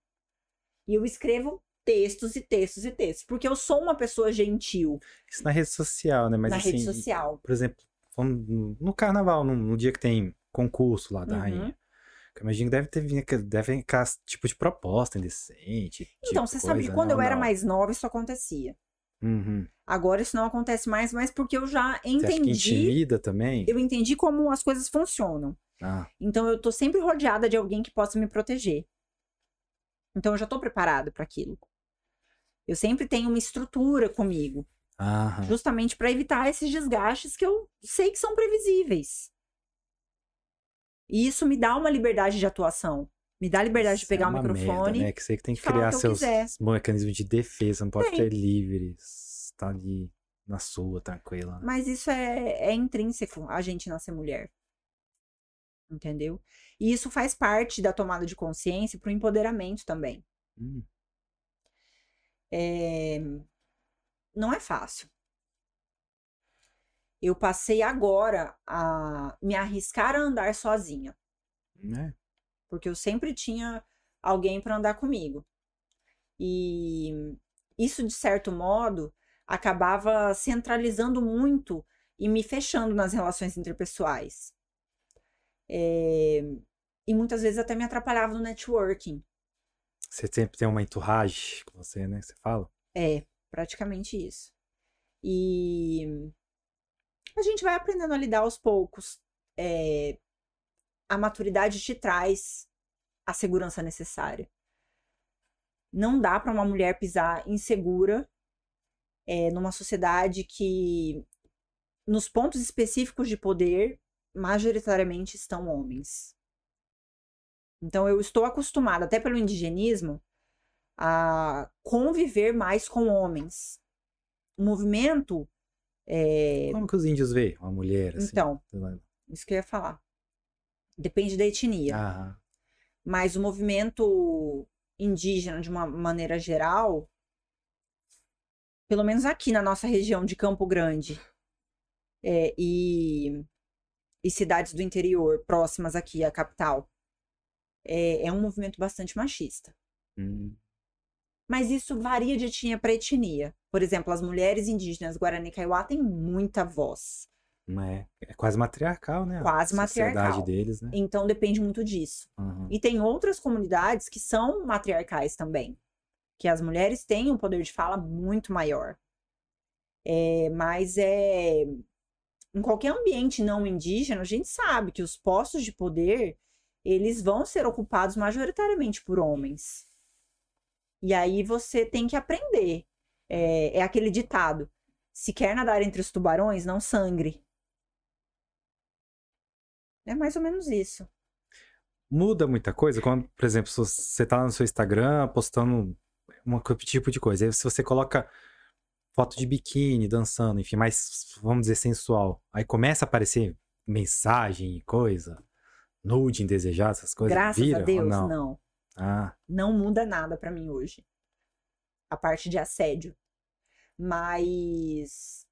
E eu escrevo textos e textos e textos, porque eu sou uma pessoa gentil isso na rede social, né? Mas na assim, rede social. por exemplo, no- carnaval, no, dia que tem concurso lá da Uhum. rainha. Eu imagino que deve ter vindo, deve aquele tipo de proposta indecente. Então, tipo você sabe que quando né? eu era não? mais nova, isso acontecia. Uhum. Agora isso não acontece mais, mas porque eu já Você entendi, intimida também? eu entendi como as coisas funcionam. Ah, Então eu tô sempre rodeada de alguém que possa me proteger. Então eu já tô preparada para aquilo. Eu sempre tenho uma estrutura comigo, aham. justamente para evitar esses desgastes que eu sei que são previsíveis. E isso me dá uma liberdade de atuação. Me dá liberdade de Isso pegar é o uma microfone. Merda, né? Que você que tem que falar o criar que eu seus quiser. mecanismos de defesa, não pode Tem. ser livre, tá ali na sua, tranquila. Mas isso é, é intrínseco a gente nascer mulher. Entendeu? E isso faz parte da tomada de consciência para o empoderamento também. Hum, É, Não é fácil. Eu passei agora a me arriscar a andar sozinha, né? porque eu sempre tinha alguém para andar comigo. E isso, de certo modo, acabava centralizando muito e me fechando nas relações interpessoais. É, E muitas vezes até me atrapalhava no networking. Você sempre tem uma entourage com você, né? Você fala? É, praticamente isso. E a gente vai aprendendo a lidar aos poucos. É, a maturidade te traz a segurança necessária. Não dá para uma mulher pisar insegura é, numa sociedade que, nos pontos específicos de poder, majoritariamente estão homens. Então, eu estou acostumada, até pelo indigenismo, a conviver mais com homens. O movimento. é, Como que os índios veem uma mulher assim? Então, isso que eu ia falar. Depende da etnia. Ah, Mas o movimento indígena, de uma maneira geral, pelo menos aqui na nossa região de Campo Grande é, e, e cidades do interior próximas aqui à capital, é, é um movimento bastante machista. hum, Mas isso varia de etnia para etnia. Por exemplo, as mulheres indígenas Guarani Kaiowá têm muita voz. é, é quase matriarcal, né? A Quase sociedade matriarcal. deles, né? Então depende muito disso. Uhum. E tem outras comunidades que são matriarcais também. Que as mulheres têm um poder de fala muito maior. É, mas é. Em qualquer ambiente não indígena, a gente sabe que os postos de poder eles vão ser ocupados majoritariamente por homens. E aí você tem que aprender. É, é aquele ditado: se quer nadar entre os tubarões, não sangre. É mais ou menos isso. Muda muita coisa quando, por exemplo, se você tá no seu Instagram postando um tipo de coisa. Aí se você coloca foto de biquíni, dançando, enfim, mais, vamos dizer, sensual. Aí começa a aparecer mensagem e coisa, nude indesejado, essas coisas. Graças Vira a Deus, não? não. Ah, Não muda nada pra mim hoje. A parte de assédio. Mas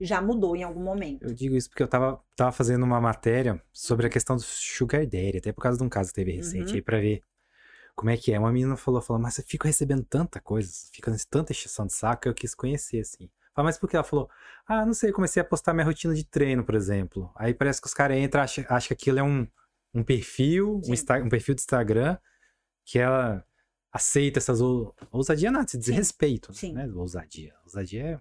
já mudou em algum momento. eu digo isso porque eu tava, tava fazendo uma matéria sobre a questão do sugar daddy, até por causa de um caso que teve recente Uhum. aí pra ver como é que é. Uma menina falou, falou, mas eu fico recebendo tanta coisa, fica tanta exceção de saco, eu quis conhecer, assim. Falei, mas por que? Ela falou, ah, não sei, comecei a postar minha rotina de treino, por exemplo. Aí parece que os caras entram, acham, acham que aquilo é um, um perfil, um. Insta- um perfil de Instagram, que ela aceita essas ou... ousadia nada, esse desrespeito, Sim. né? Ousadia. Ousadia é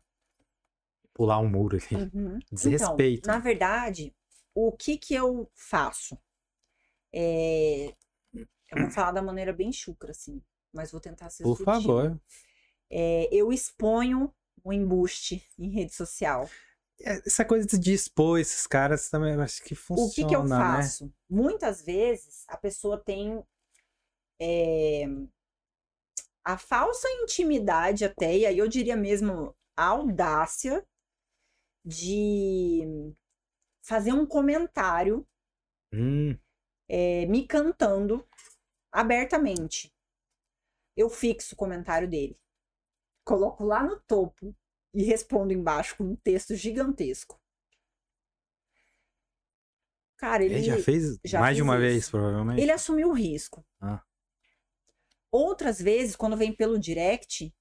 pular um muro ali. Uhum. Desrespeito. Então, na verdade, o que que eu faço? É... Eu vou falar da maneira bem chucra, assim, mas vou tentar ser Por sutil. favor. É, eu exponho o embuste em rede social. É, Essa coisa de expor esses caras também acho que funciona, o que que eu né? faço? Muitas vezes a pessoa tem é, a falsa intimidade até, e aí eu diria mesmo a audácia de fazer um comentário Hum, é, me cantando abertamente. Eu fixo o comentário dele, coloco lá no topo e respondo embaixo com um texto gigantesco. Cara, ele, ele já fez já mais de fiz uma isso. vez, provavelmente. ele assumiu o risco. Ah. Outras vezes, quando vem pelo direct,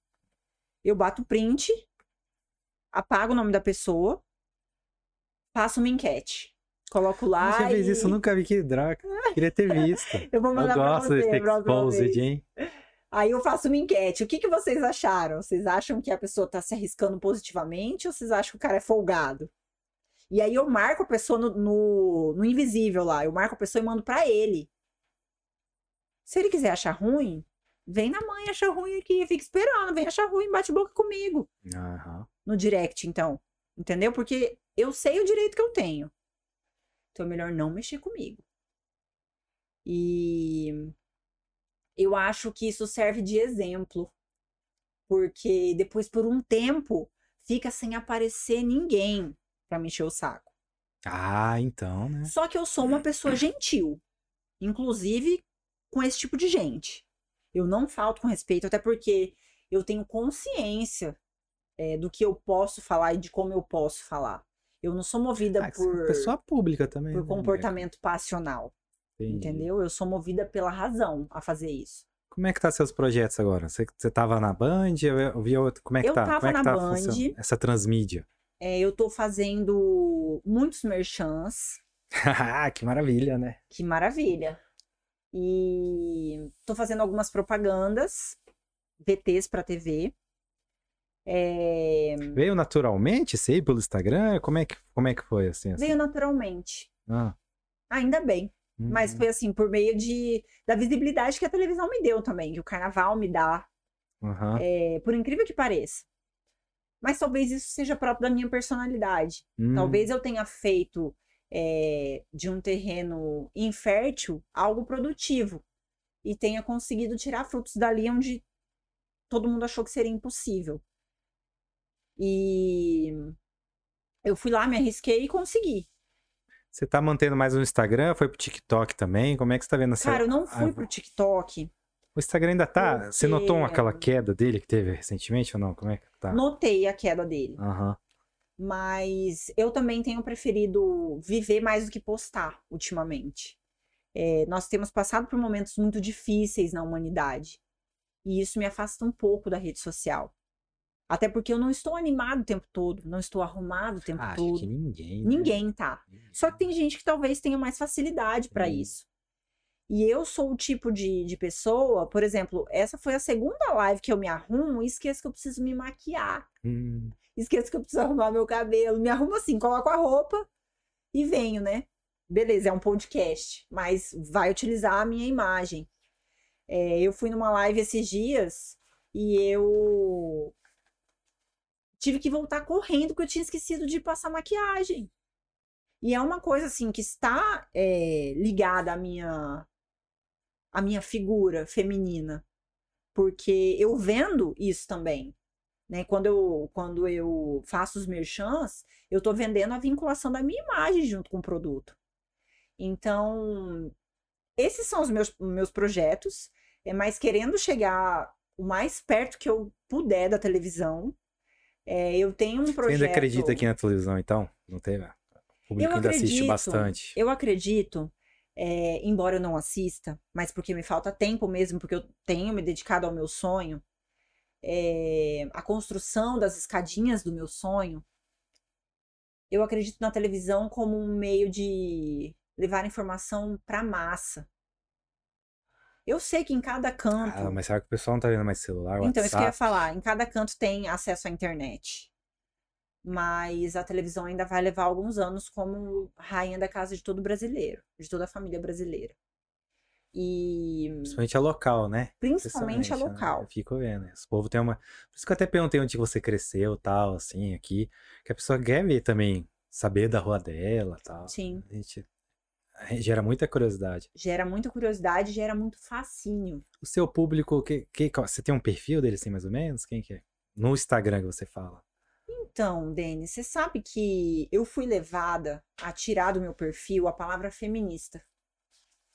eu bato print, apago o nome da pessoa, faço uma enquete. Coloco lá. Você fez e... isso, eu nunca vi que droga. Queria ter visto. Eu vou eu mandar pra gosto você, desse exposed, hein? Aí eu faço uma enquete. O que, que vocês acharam? Vocês acham que a pessoa tá se arriscando positivamente ou vocês acham que o cara é folgado? E aí eu marco a pessoa no, no, no invisível lá. Eu marco a pessoa e mando pra ele. Se ele quiser achar ruim, vem na mãe achar ruim aqui. Fica esperando, vem achar ruim, bate boca comigo. Aham. No direct, então. Entendeu? Porque eu sei o direito que eu tenho. Então é melhor não mexer comigo. E eu acho que isso serve de exemplo. Porque depois, por um tempo, fica sem aparecer ninguém pra mexer o saco. Ah, então, né? Só que eu sou uma pessoa gentil. Inclusive com esse tipo de gente. Eu não falto com respeito, até porque eu tenho consciência é, do que eu posso falar e de como eu posso falar. Eu não sou movida Ah, é por, pessoa pública também. por né, comportamento passional, Entendi. entendeu? Eu sou movida pela razão a fazer isso. Como é que tá seus projetos agora? Você, você tava na Band? Eu, vi outro. Como é que Eu tá? tava Como é que na tá Band. funcionando essa transmídia? É, eu tô fazendo muitos merchans, Ah, que maravilha, né? que maravilha. E tô fazendo algumas propagandas, VTs pra TV. É, Veio naturalmente, sei, pelo Instagram? Como é que, como é que foi assim? assim? veio naturalmente. Ah, Ainda bem. Mas hum. foi assim, por meio de, da visibilidade que a televisão me deu também, que o carnaval me dá, Aham. é, por incrível que pareça. Mas talvez isso seja próprio da minha personalidade. Hum. Talvez eu tenha feito é, de um terreno infértil algo produtivo e tenha conseguido tirar frutos dali onde todo mundo achou que seria impossível. E eu fui lá, me arrisquei e consegui. Você tá mantendo mais no Instagram? Foi pro TikTok também? Como é que você tá vendo essa... Cara, eu não fui Ah, pro TikTok. O Instagram ainda tá... Você notou porque- aquela queda dele que teve recentemente ou não? Como é que tá? Notei a queda dele. Aham. Mas eu também tenho preferido viver mais do que postar ultimamente. É, nós temos passado por momentos muito difíceis na humanidade. E isso me afasta um pouco da rede social. Até porque eu não estou animado o tempo todo, não estou arrumado o tempo acho todo. que ninguém. né? Ninguém tá. Só que tem gente que talvez tenha mais facilidade para Hum. isso. E eu sou o tipo de, de pessoa, por exemplo, essa foi a segunda live que eu me arrumo e esqueço que eu preciso me maquiar. Hum. Esqueço que eu preciso arrumar meu cabelo. Me arrumo assim, coloco a roupa e venho, né? Beleza, é um podcast, mas vai utilizar a minha imagem. É, eu fui numa live esses dias e eu tive que voltar correndo porque eu tinha esquecido de passar maquiagem. E é uma coisa assim que está é, ligada à minha à minha figura feminina, porque eu vendo isso também, né? Quando eu quando eu faço os merchans, eu tô vendendo a vinculação da minha imagem junto com o produto. Então, esses são os meus, meus projetos, é mais querendo chegar o mais perto que eu puder da televisão. É, eu tenho um Você projeto. ainda acredita aqui na televisão, então? Não teve? O público Eu ainda assiste acredito. bastante. Eu acredito, é, embora eu não assista, mas porque me falta tempo mesmo, porque eu tenho me dedicado ao meu sonho, é, a construção das escadinhas do meu sonho, eu acredito na televisão como um meio de levar informação para a massa. Eu sei que em cada canto. Ah, mas será que o pessoal não tá vendo mais celular? Então, WhatsApp? isso que eu ia falar. Em cada canto tem acesso à internet. Mas a televisão ainda vai levar alguns anos como rainha da casa de todo brasileiro, de toda a família brasileira. E. Principalmente a local, né? Principalmente a local. Né? Fico vendo. Esse povo tem uma. Por isso que eu até perguntei onde você cresceu tal, assim, aqui. Que a pessoa quer ver também, saber da rua dela tal. Sim. A gente gera muita curiosidade. Gera muita curiosidade, gera muito fascínio. O seu público, que, que, você tem um perfil dele assim, mais ou menos? Quem que é? No Instagram que você fala. Então, Denis, você sabe que eu fui levada a tirar do meu perfil a palavra feminista.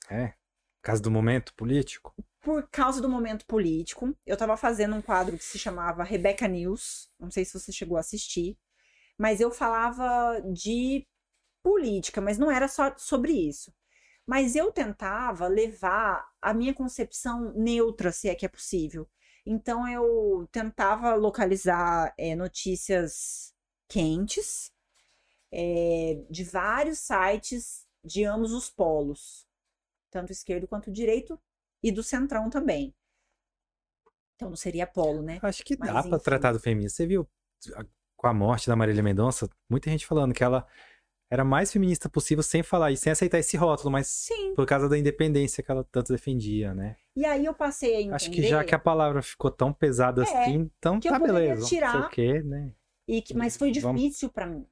É? Por causa do momento político? Por causa do momento político. Eu estava fazendo um quadro que se chamava Rebecca News. Não sei se você chegou a assistir. Mas eu falava de política, mas não era só sobre isso. Mas eu tentava levar a minha concepção neutra, se é que é possível. Então eu tentava localizar é, notícias quentes é, de vários sites de ambos os polos, tanto esquerdo quanto direito, e do centrão também. Então não seria polo, né? Acho que Mas, dá para tratar do feminismo. Você viu com a morte da Marília Mendonça, muita gente falando que ela era mais feminista possível sem falar e sem aceitar esse rótulo, mas Sim. por causa da independência que ela tanto defendia, né? E aí eu passei a entender... Acho que já que a palavra ficou tão pesada é, assim, então tá beleza. Tirar, não sei o quê, né? E que, mas foi difícil Vamos... para mim.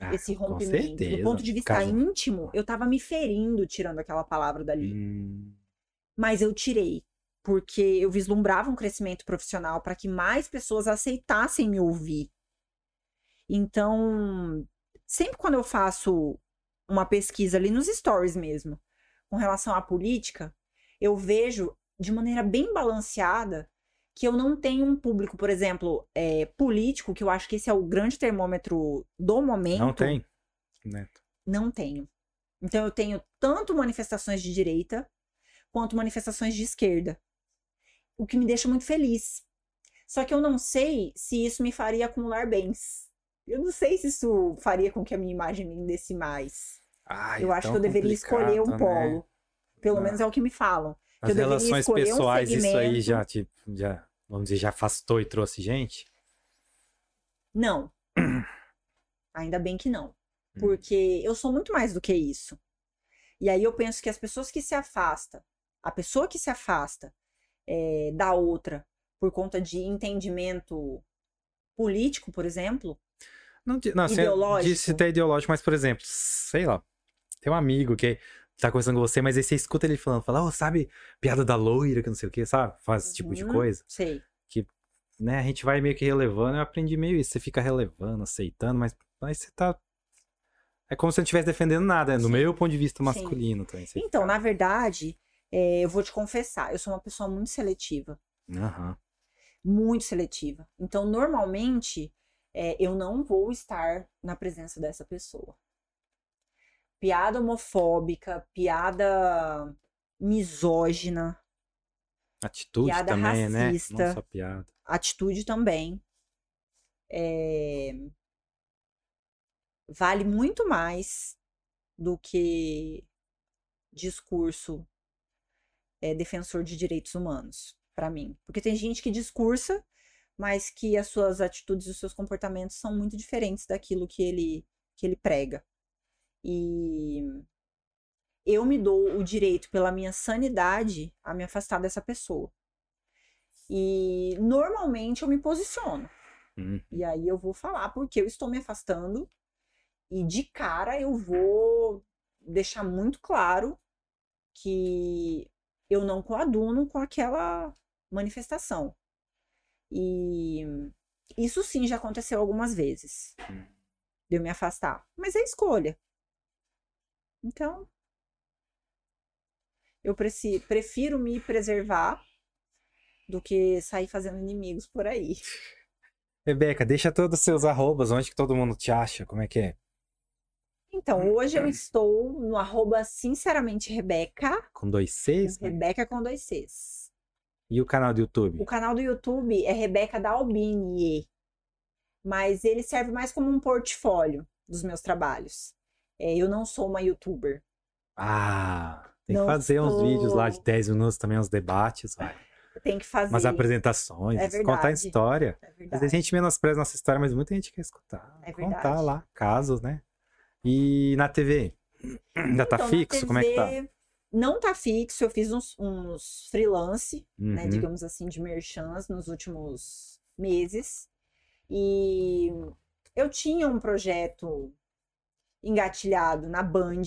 Ah, esse rompimento. Do ponto de vista Caso... íntimo, eu tava me ferindo tirando aquela palavra dali. Hum... Mas eu tirei. Porque eu vislumbrava um crescimento profissional para que mais pessoas aceitassem me ouvir. Então, sempre quando eu faço uma pesquisa ali nos stories mesmo, com relação à política, eu vejo de maneira bem balanceada que eu não tenho um público, por exemplo, é, político, que eu acho que esse é o grande termômetro do momento. Não tem. Neto. Não tenho. Então eu tenho tanto manifestações de direita quanto manifestações de esquerda. O que me deixa muito feliz. Só que eu não sei se isso me faria acumular bens. Eu não sei se isso faria com que a minha imagem me desse mais. Ai, eu é acho que eu deveria escolher um polo. Né? Pelo ah. menos é o que me falam. As relações pessoais, um isso aí já, tipo, já, vamos dizer, já afastou e trouxe gente? Não. Ainda bem que não. Hum. Porque eu sou muito mais do que isso. E aí eu penso que as pessoas que se afastam, a pessoa que se afasta é, da outra por conta de entendimento político, por exemplo, não, não ideológico. Disse até ideológico, mas, por exemplo, sei lá, tem um amigo que tá conversando com você, mas aí você escuta ele falando, fala, oh, sabe, piada da loira, que não sei o que, sabe? Faz esse tipo de uhum, coisa. Sei. Que, né, a gente vai meio que relevando, eu aprendi meio isso, você fica relevando, aceitando, mas, mas você tá... É como se você não estivesse defendendo nada, né? no meu ponto de vista masculino também. Então, fica... na verdade, é, eu vou te confessar, eu sou uma pessoa muito seletiva. Uhum. Muito seletiva. Então, normalmente, é, eu não vou estar na presença dessa pessoa. Piada homofóbica, piada misógina. Atitude piada também, né? racista, né? Não só piada. Atitude também. É... Vale muito mais do que discurso é, defensor de direitos humanos, para mim. Porque tem gente que discursa mas que as suas atitudes e os seus comportamentos são muito diferentes daquilo que ele, que ele prega. E eu me dou o direito, pela minha sanidade, a me afastar dessa pessoa. E normalmente eu me posiciono. Uhum. E aí eu vou falar porque eu estou me afastando. E de cara eu vou deixar muito claro que eu não coaduno com aquela manifestação. E isso sim já aconteceu algumas vezes. Hum. De eu me afastar. Mas é escolha. Então, eu prefiro me preservar do que sair fazendo inimigos por aí. Rebeca, deixa todos os seus arrobas, onde que todo mundo te acha, como é que é? Então, hoje eu estou no arroba sinceramente Rebeca. Com dois Cs? Né? Rebeca com dois Cs. E o canal do YouTube? O canal do YouTube é Rebeca Dalbini. Mas ele serve mais como um portfólio dos meus trabalhos. É, eu não sou uma youtuber. Ah, Tem que fazer sou... uns vídeos lá de 10 minutos também, uns debates, vai. Tem que fazer. Umas apresentações, é contar a história. É Às vezes a gente menospreza nossa história, mas muita gente quer escutar. É verdade. Contar lá, casos, né? E na TV? Ainda tá então, fixo? TV, Como é que tá? Não tá fixo, eu fiz uns, uns freelance, né, uhum. né, digamos assim, de merchans nos últimos meses. E eu tinha um projeto engatilhado na Band,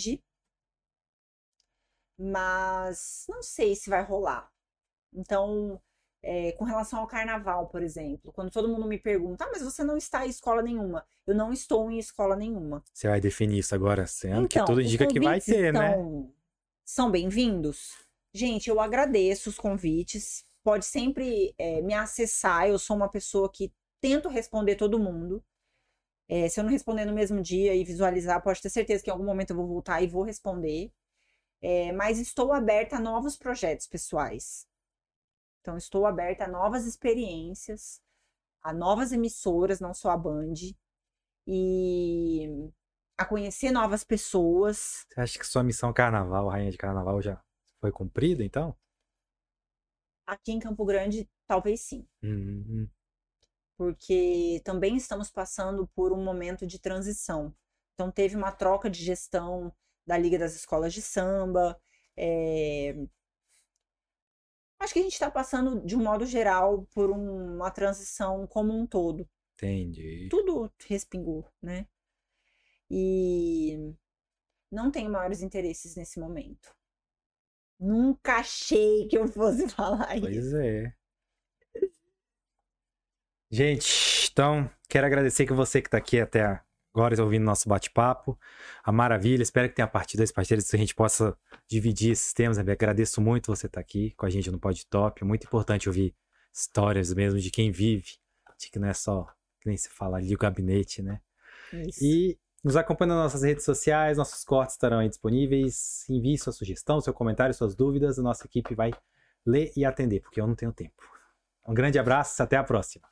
mas não sei se vai rolar. Então, é, com relação ao carnaval, por exemplo, quando todo mundo me pergunta, ah, mas você não está em escola nenhuma. Eu não estou em escola nenhuma. Você vai definir isso agora, sendo então, que tudo indica que vai ter, estão... né? São bem-vindos? Gente, eu agradeço os convites. Pode sempre é, me acessar. Eu sou uma pessoa que tento responder todo mundo. É, se eu não responder no mesmo dia e visualizar, pode ter certeza que em algum momento eu vou voltar e vou responder. É, mas estou aberta a novos projetos pessoais. Então, estou aberta a novas experiências, a novas emissoras, não só a Band, e a conhecer novas pessoas. Você acha que sua missão carnaval, rainha de carnaval, já foi cumprida, então? Aqui em Campo Grande, talvez sim. Uhum porque também estamos passando por um momento de transição. Então, teve uma troca de gestão da Liga das Escolas de Samba. É... Acho que a gente está passando, de um modo geral, por uma transição como um todo. Entendi. Tudo respingou, né? E não tenho maiores interesses nesse momento. Nunca achei que eu fosse falar pois isso. Pois é. Gente, então, quero agradecer que você que está aqui até agora ouvindo nosso bate-papo. A maravilha, espero que tenha partido desse parceiro, que a gente possa dividir esses temas. Né? Agradeço muito você estar tá aqui com a gente no Pod Top. É muito importante ouvir histórias mesmo de quem vive, de que não é só, que nem se fala ali, o gabinete, né? Isso. E nos acompanha nas nossas redes sociais, nossos cortes estarão aí disponíveis. Envie sua sugestão, seu comentário, suas dúvidas. A nossa equipe vai ler e atender, porque eu não tenho tempo. Um grande abraço, até a próxima.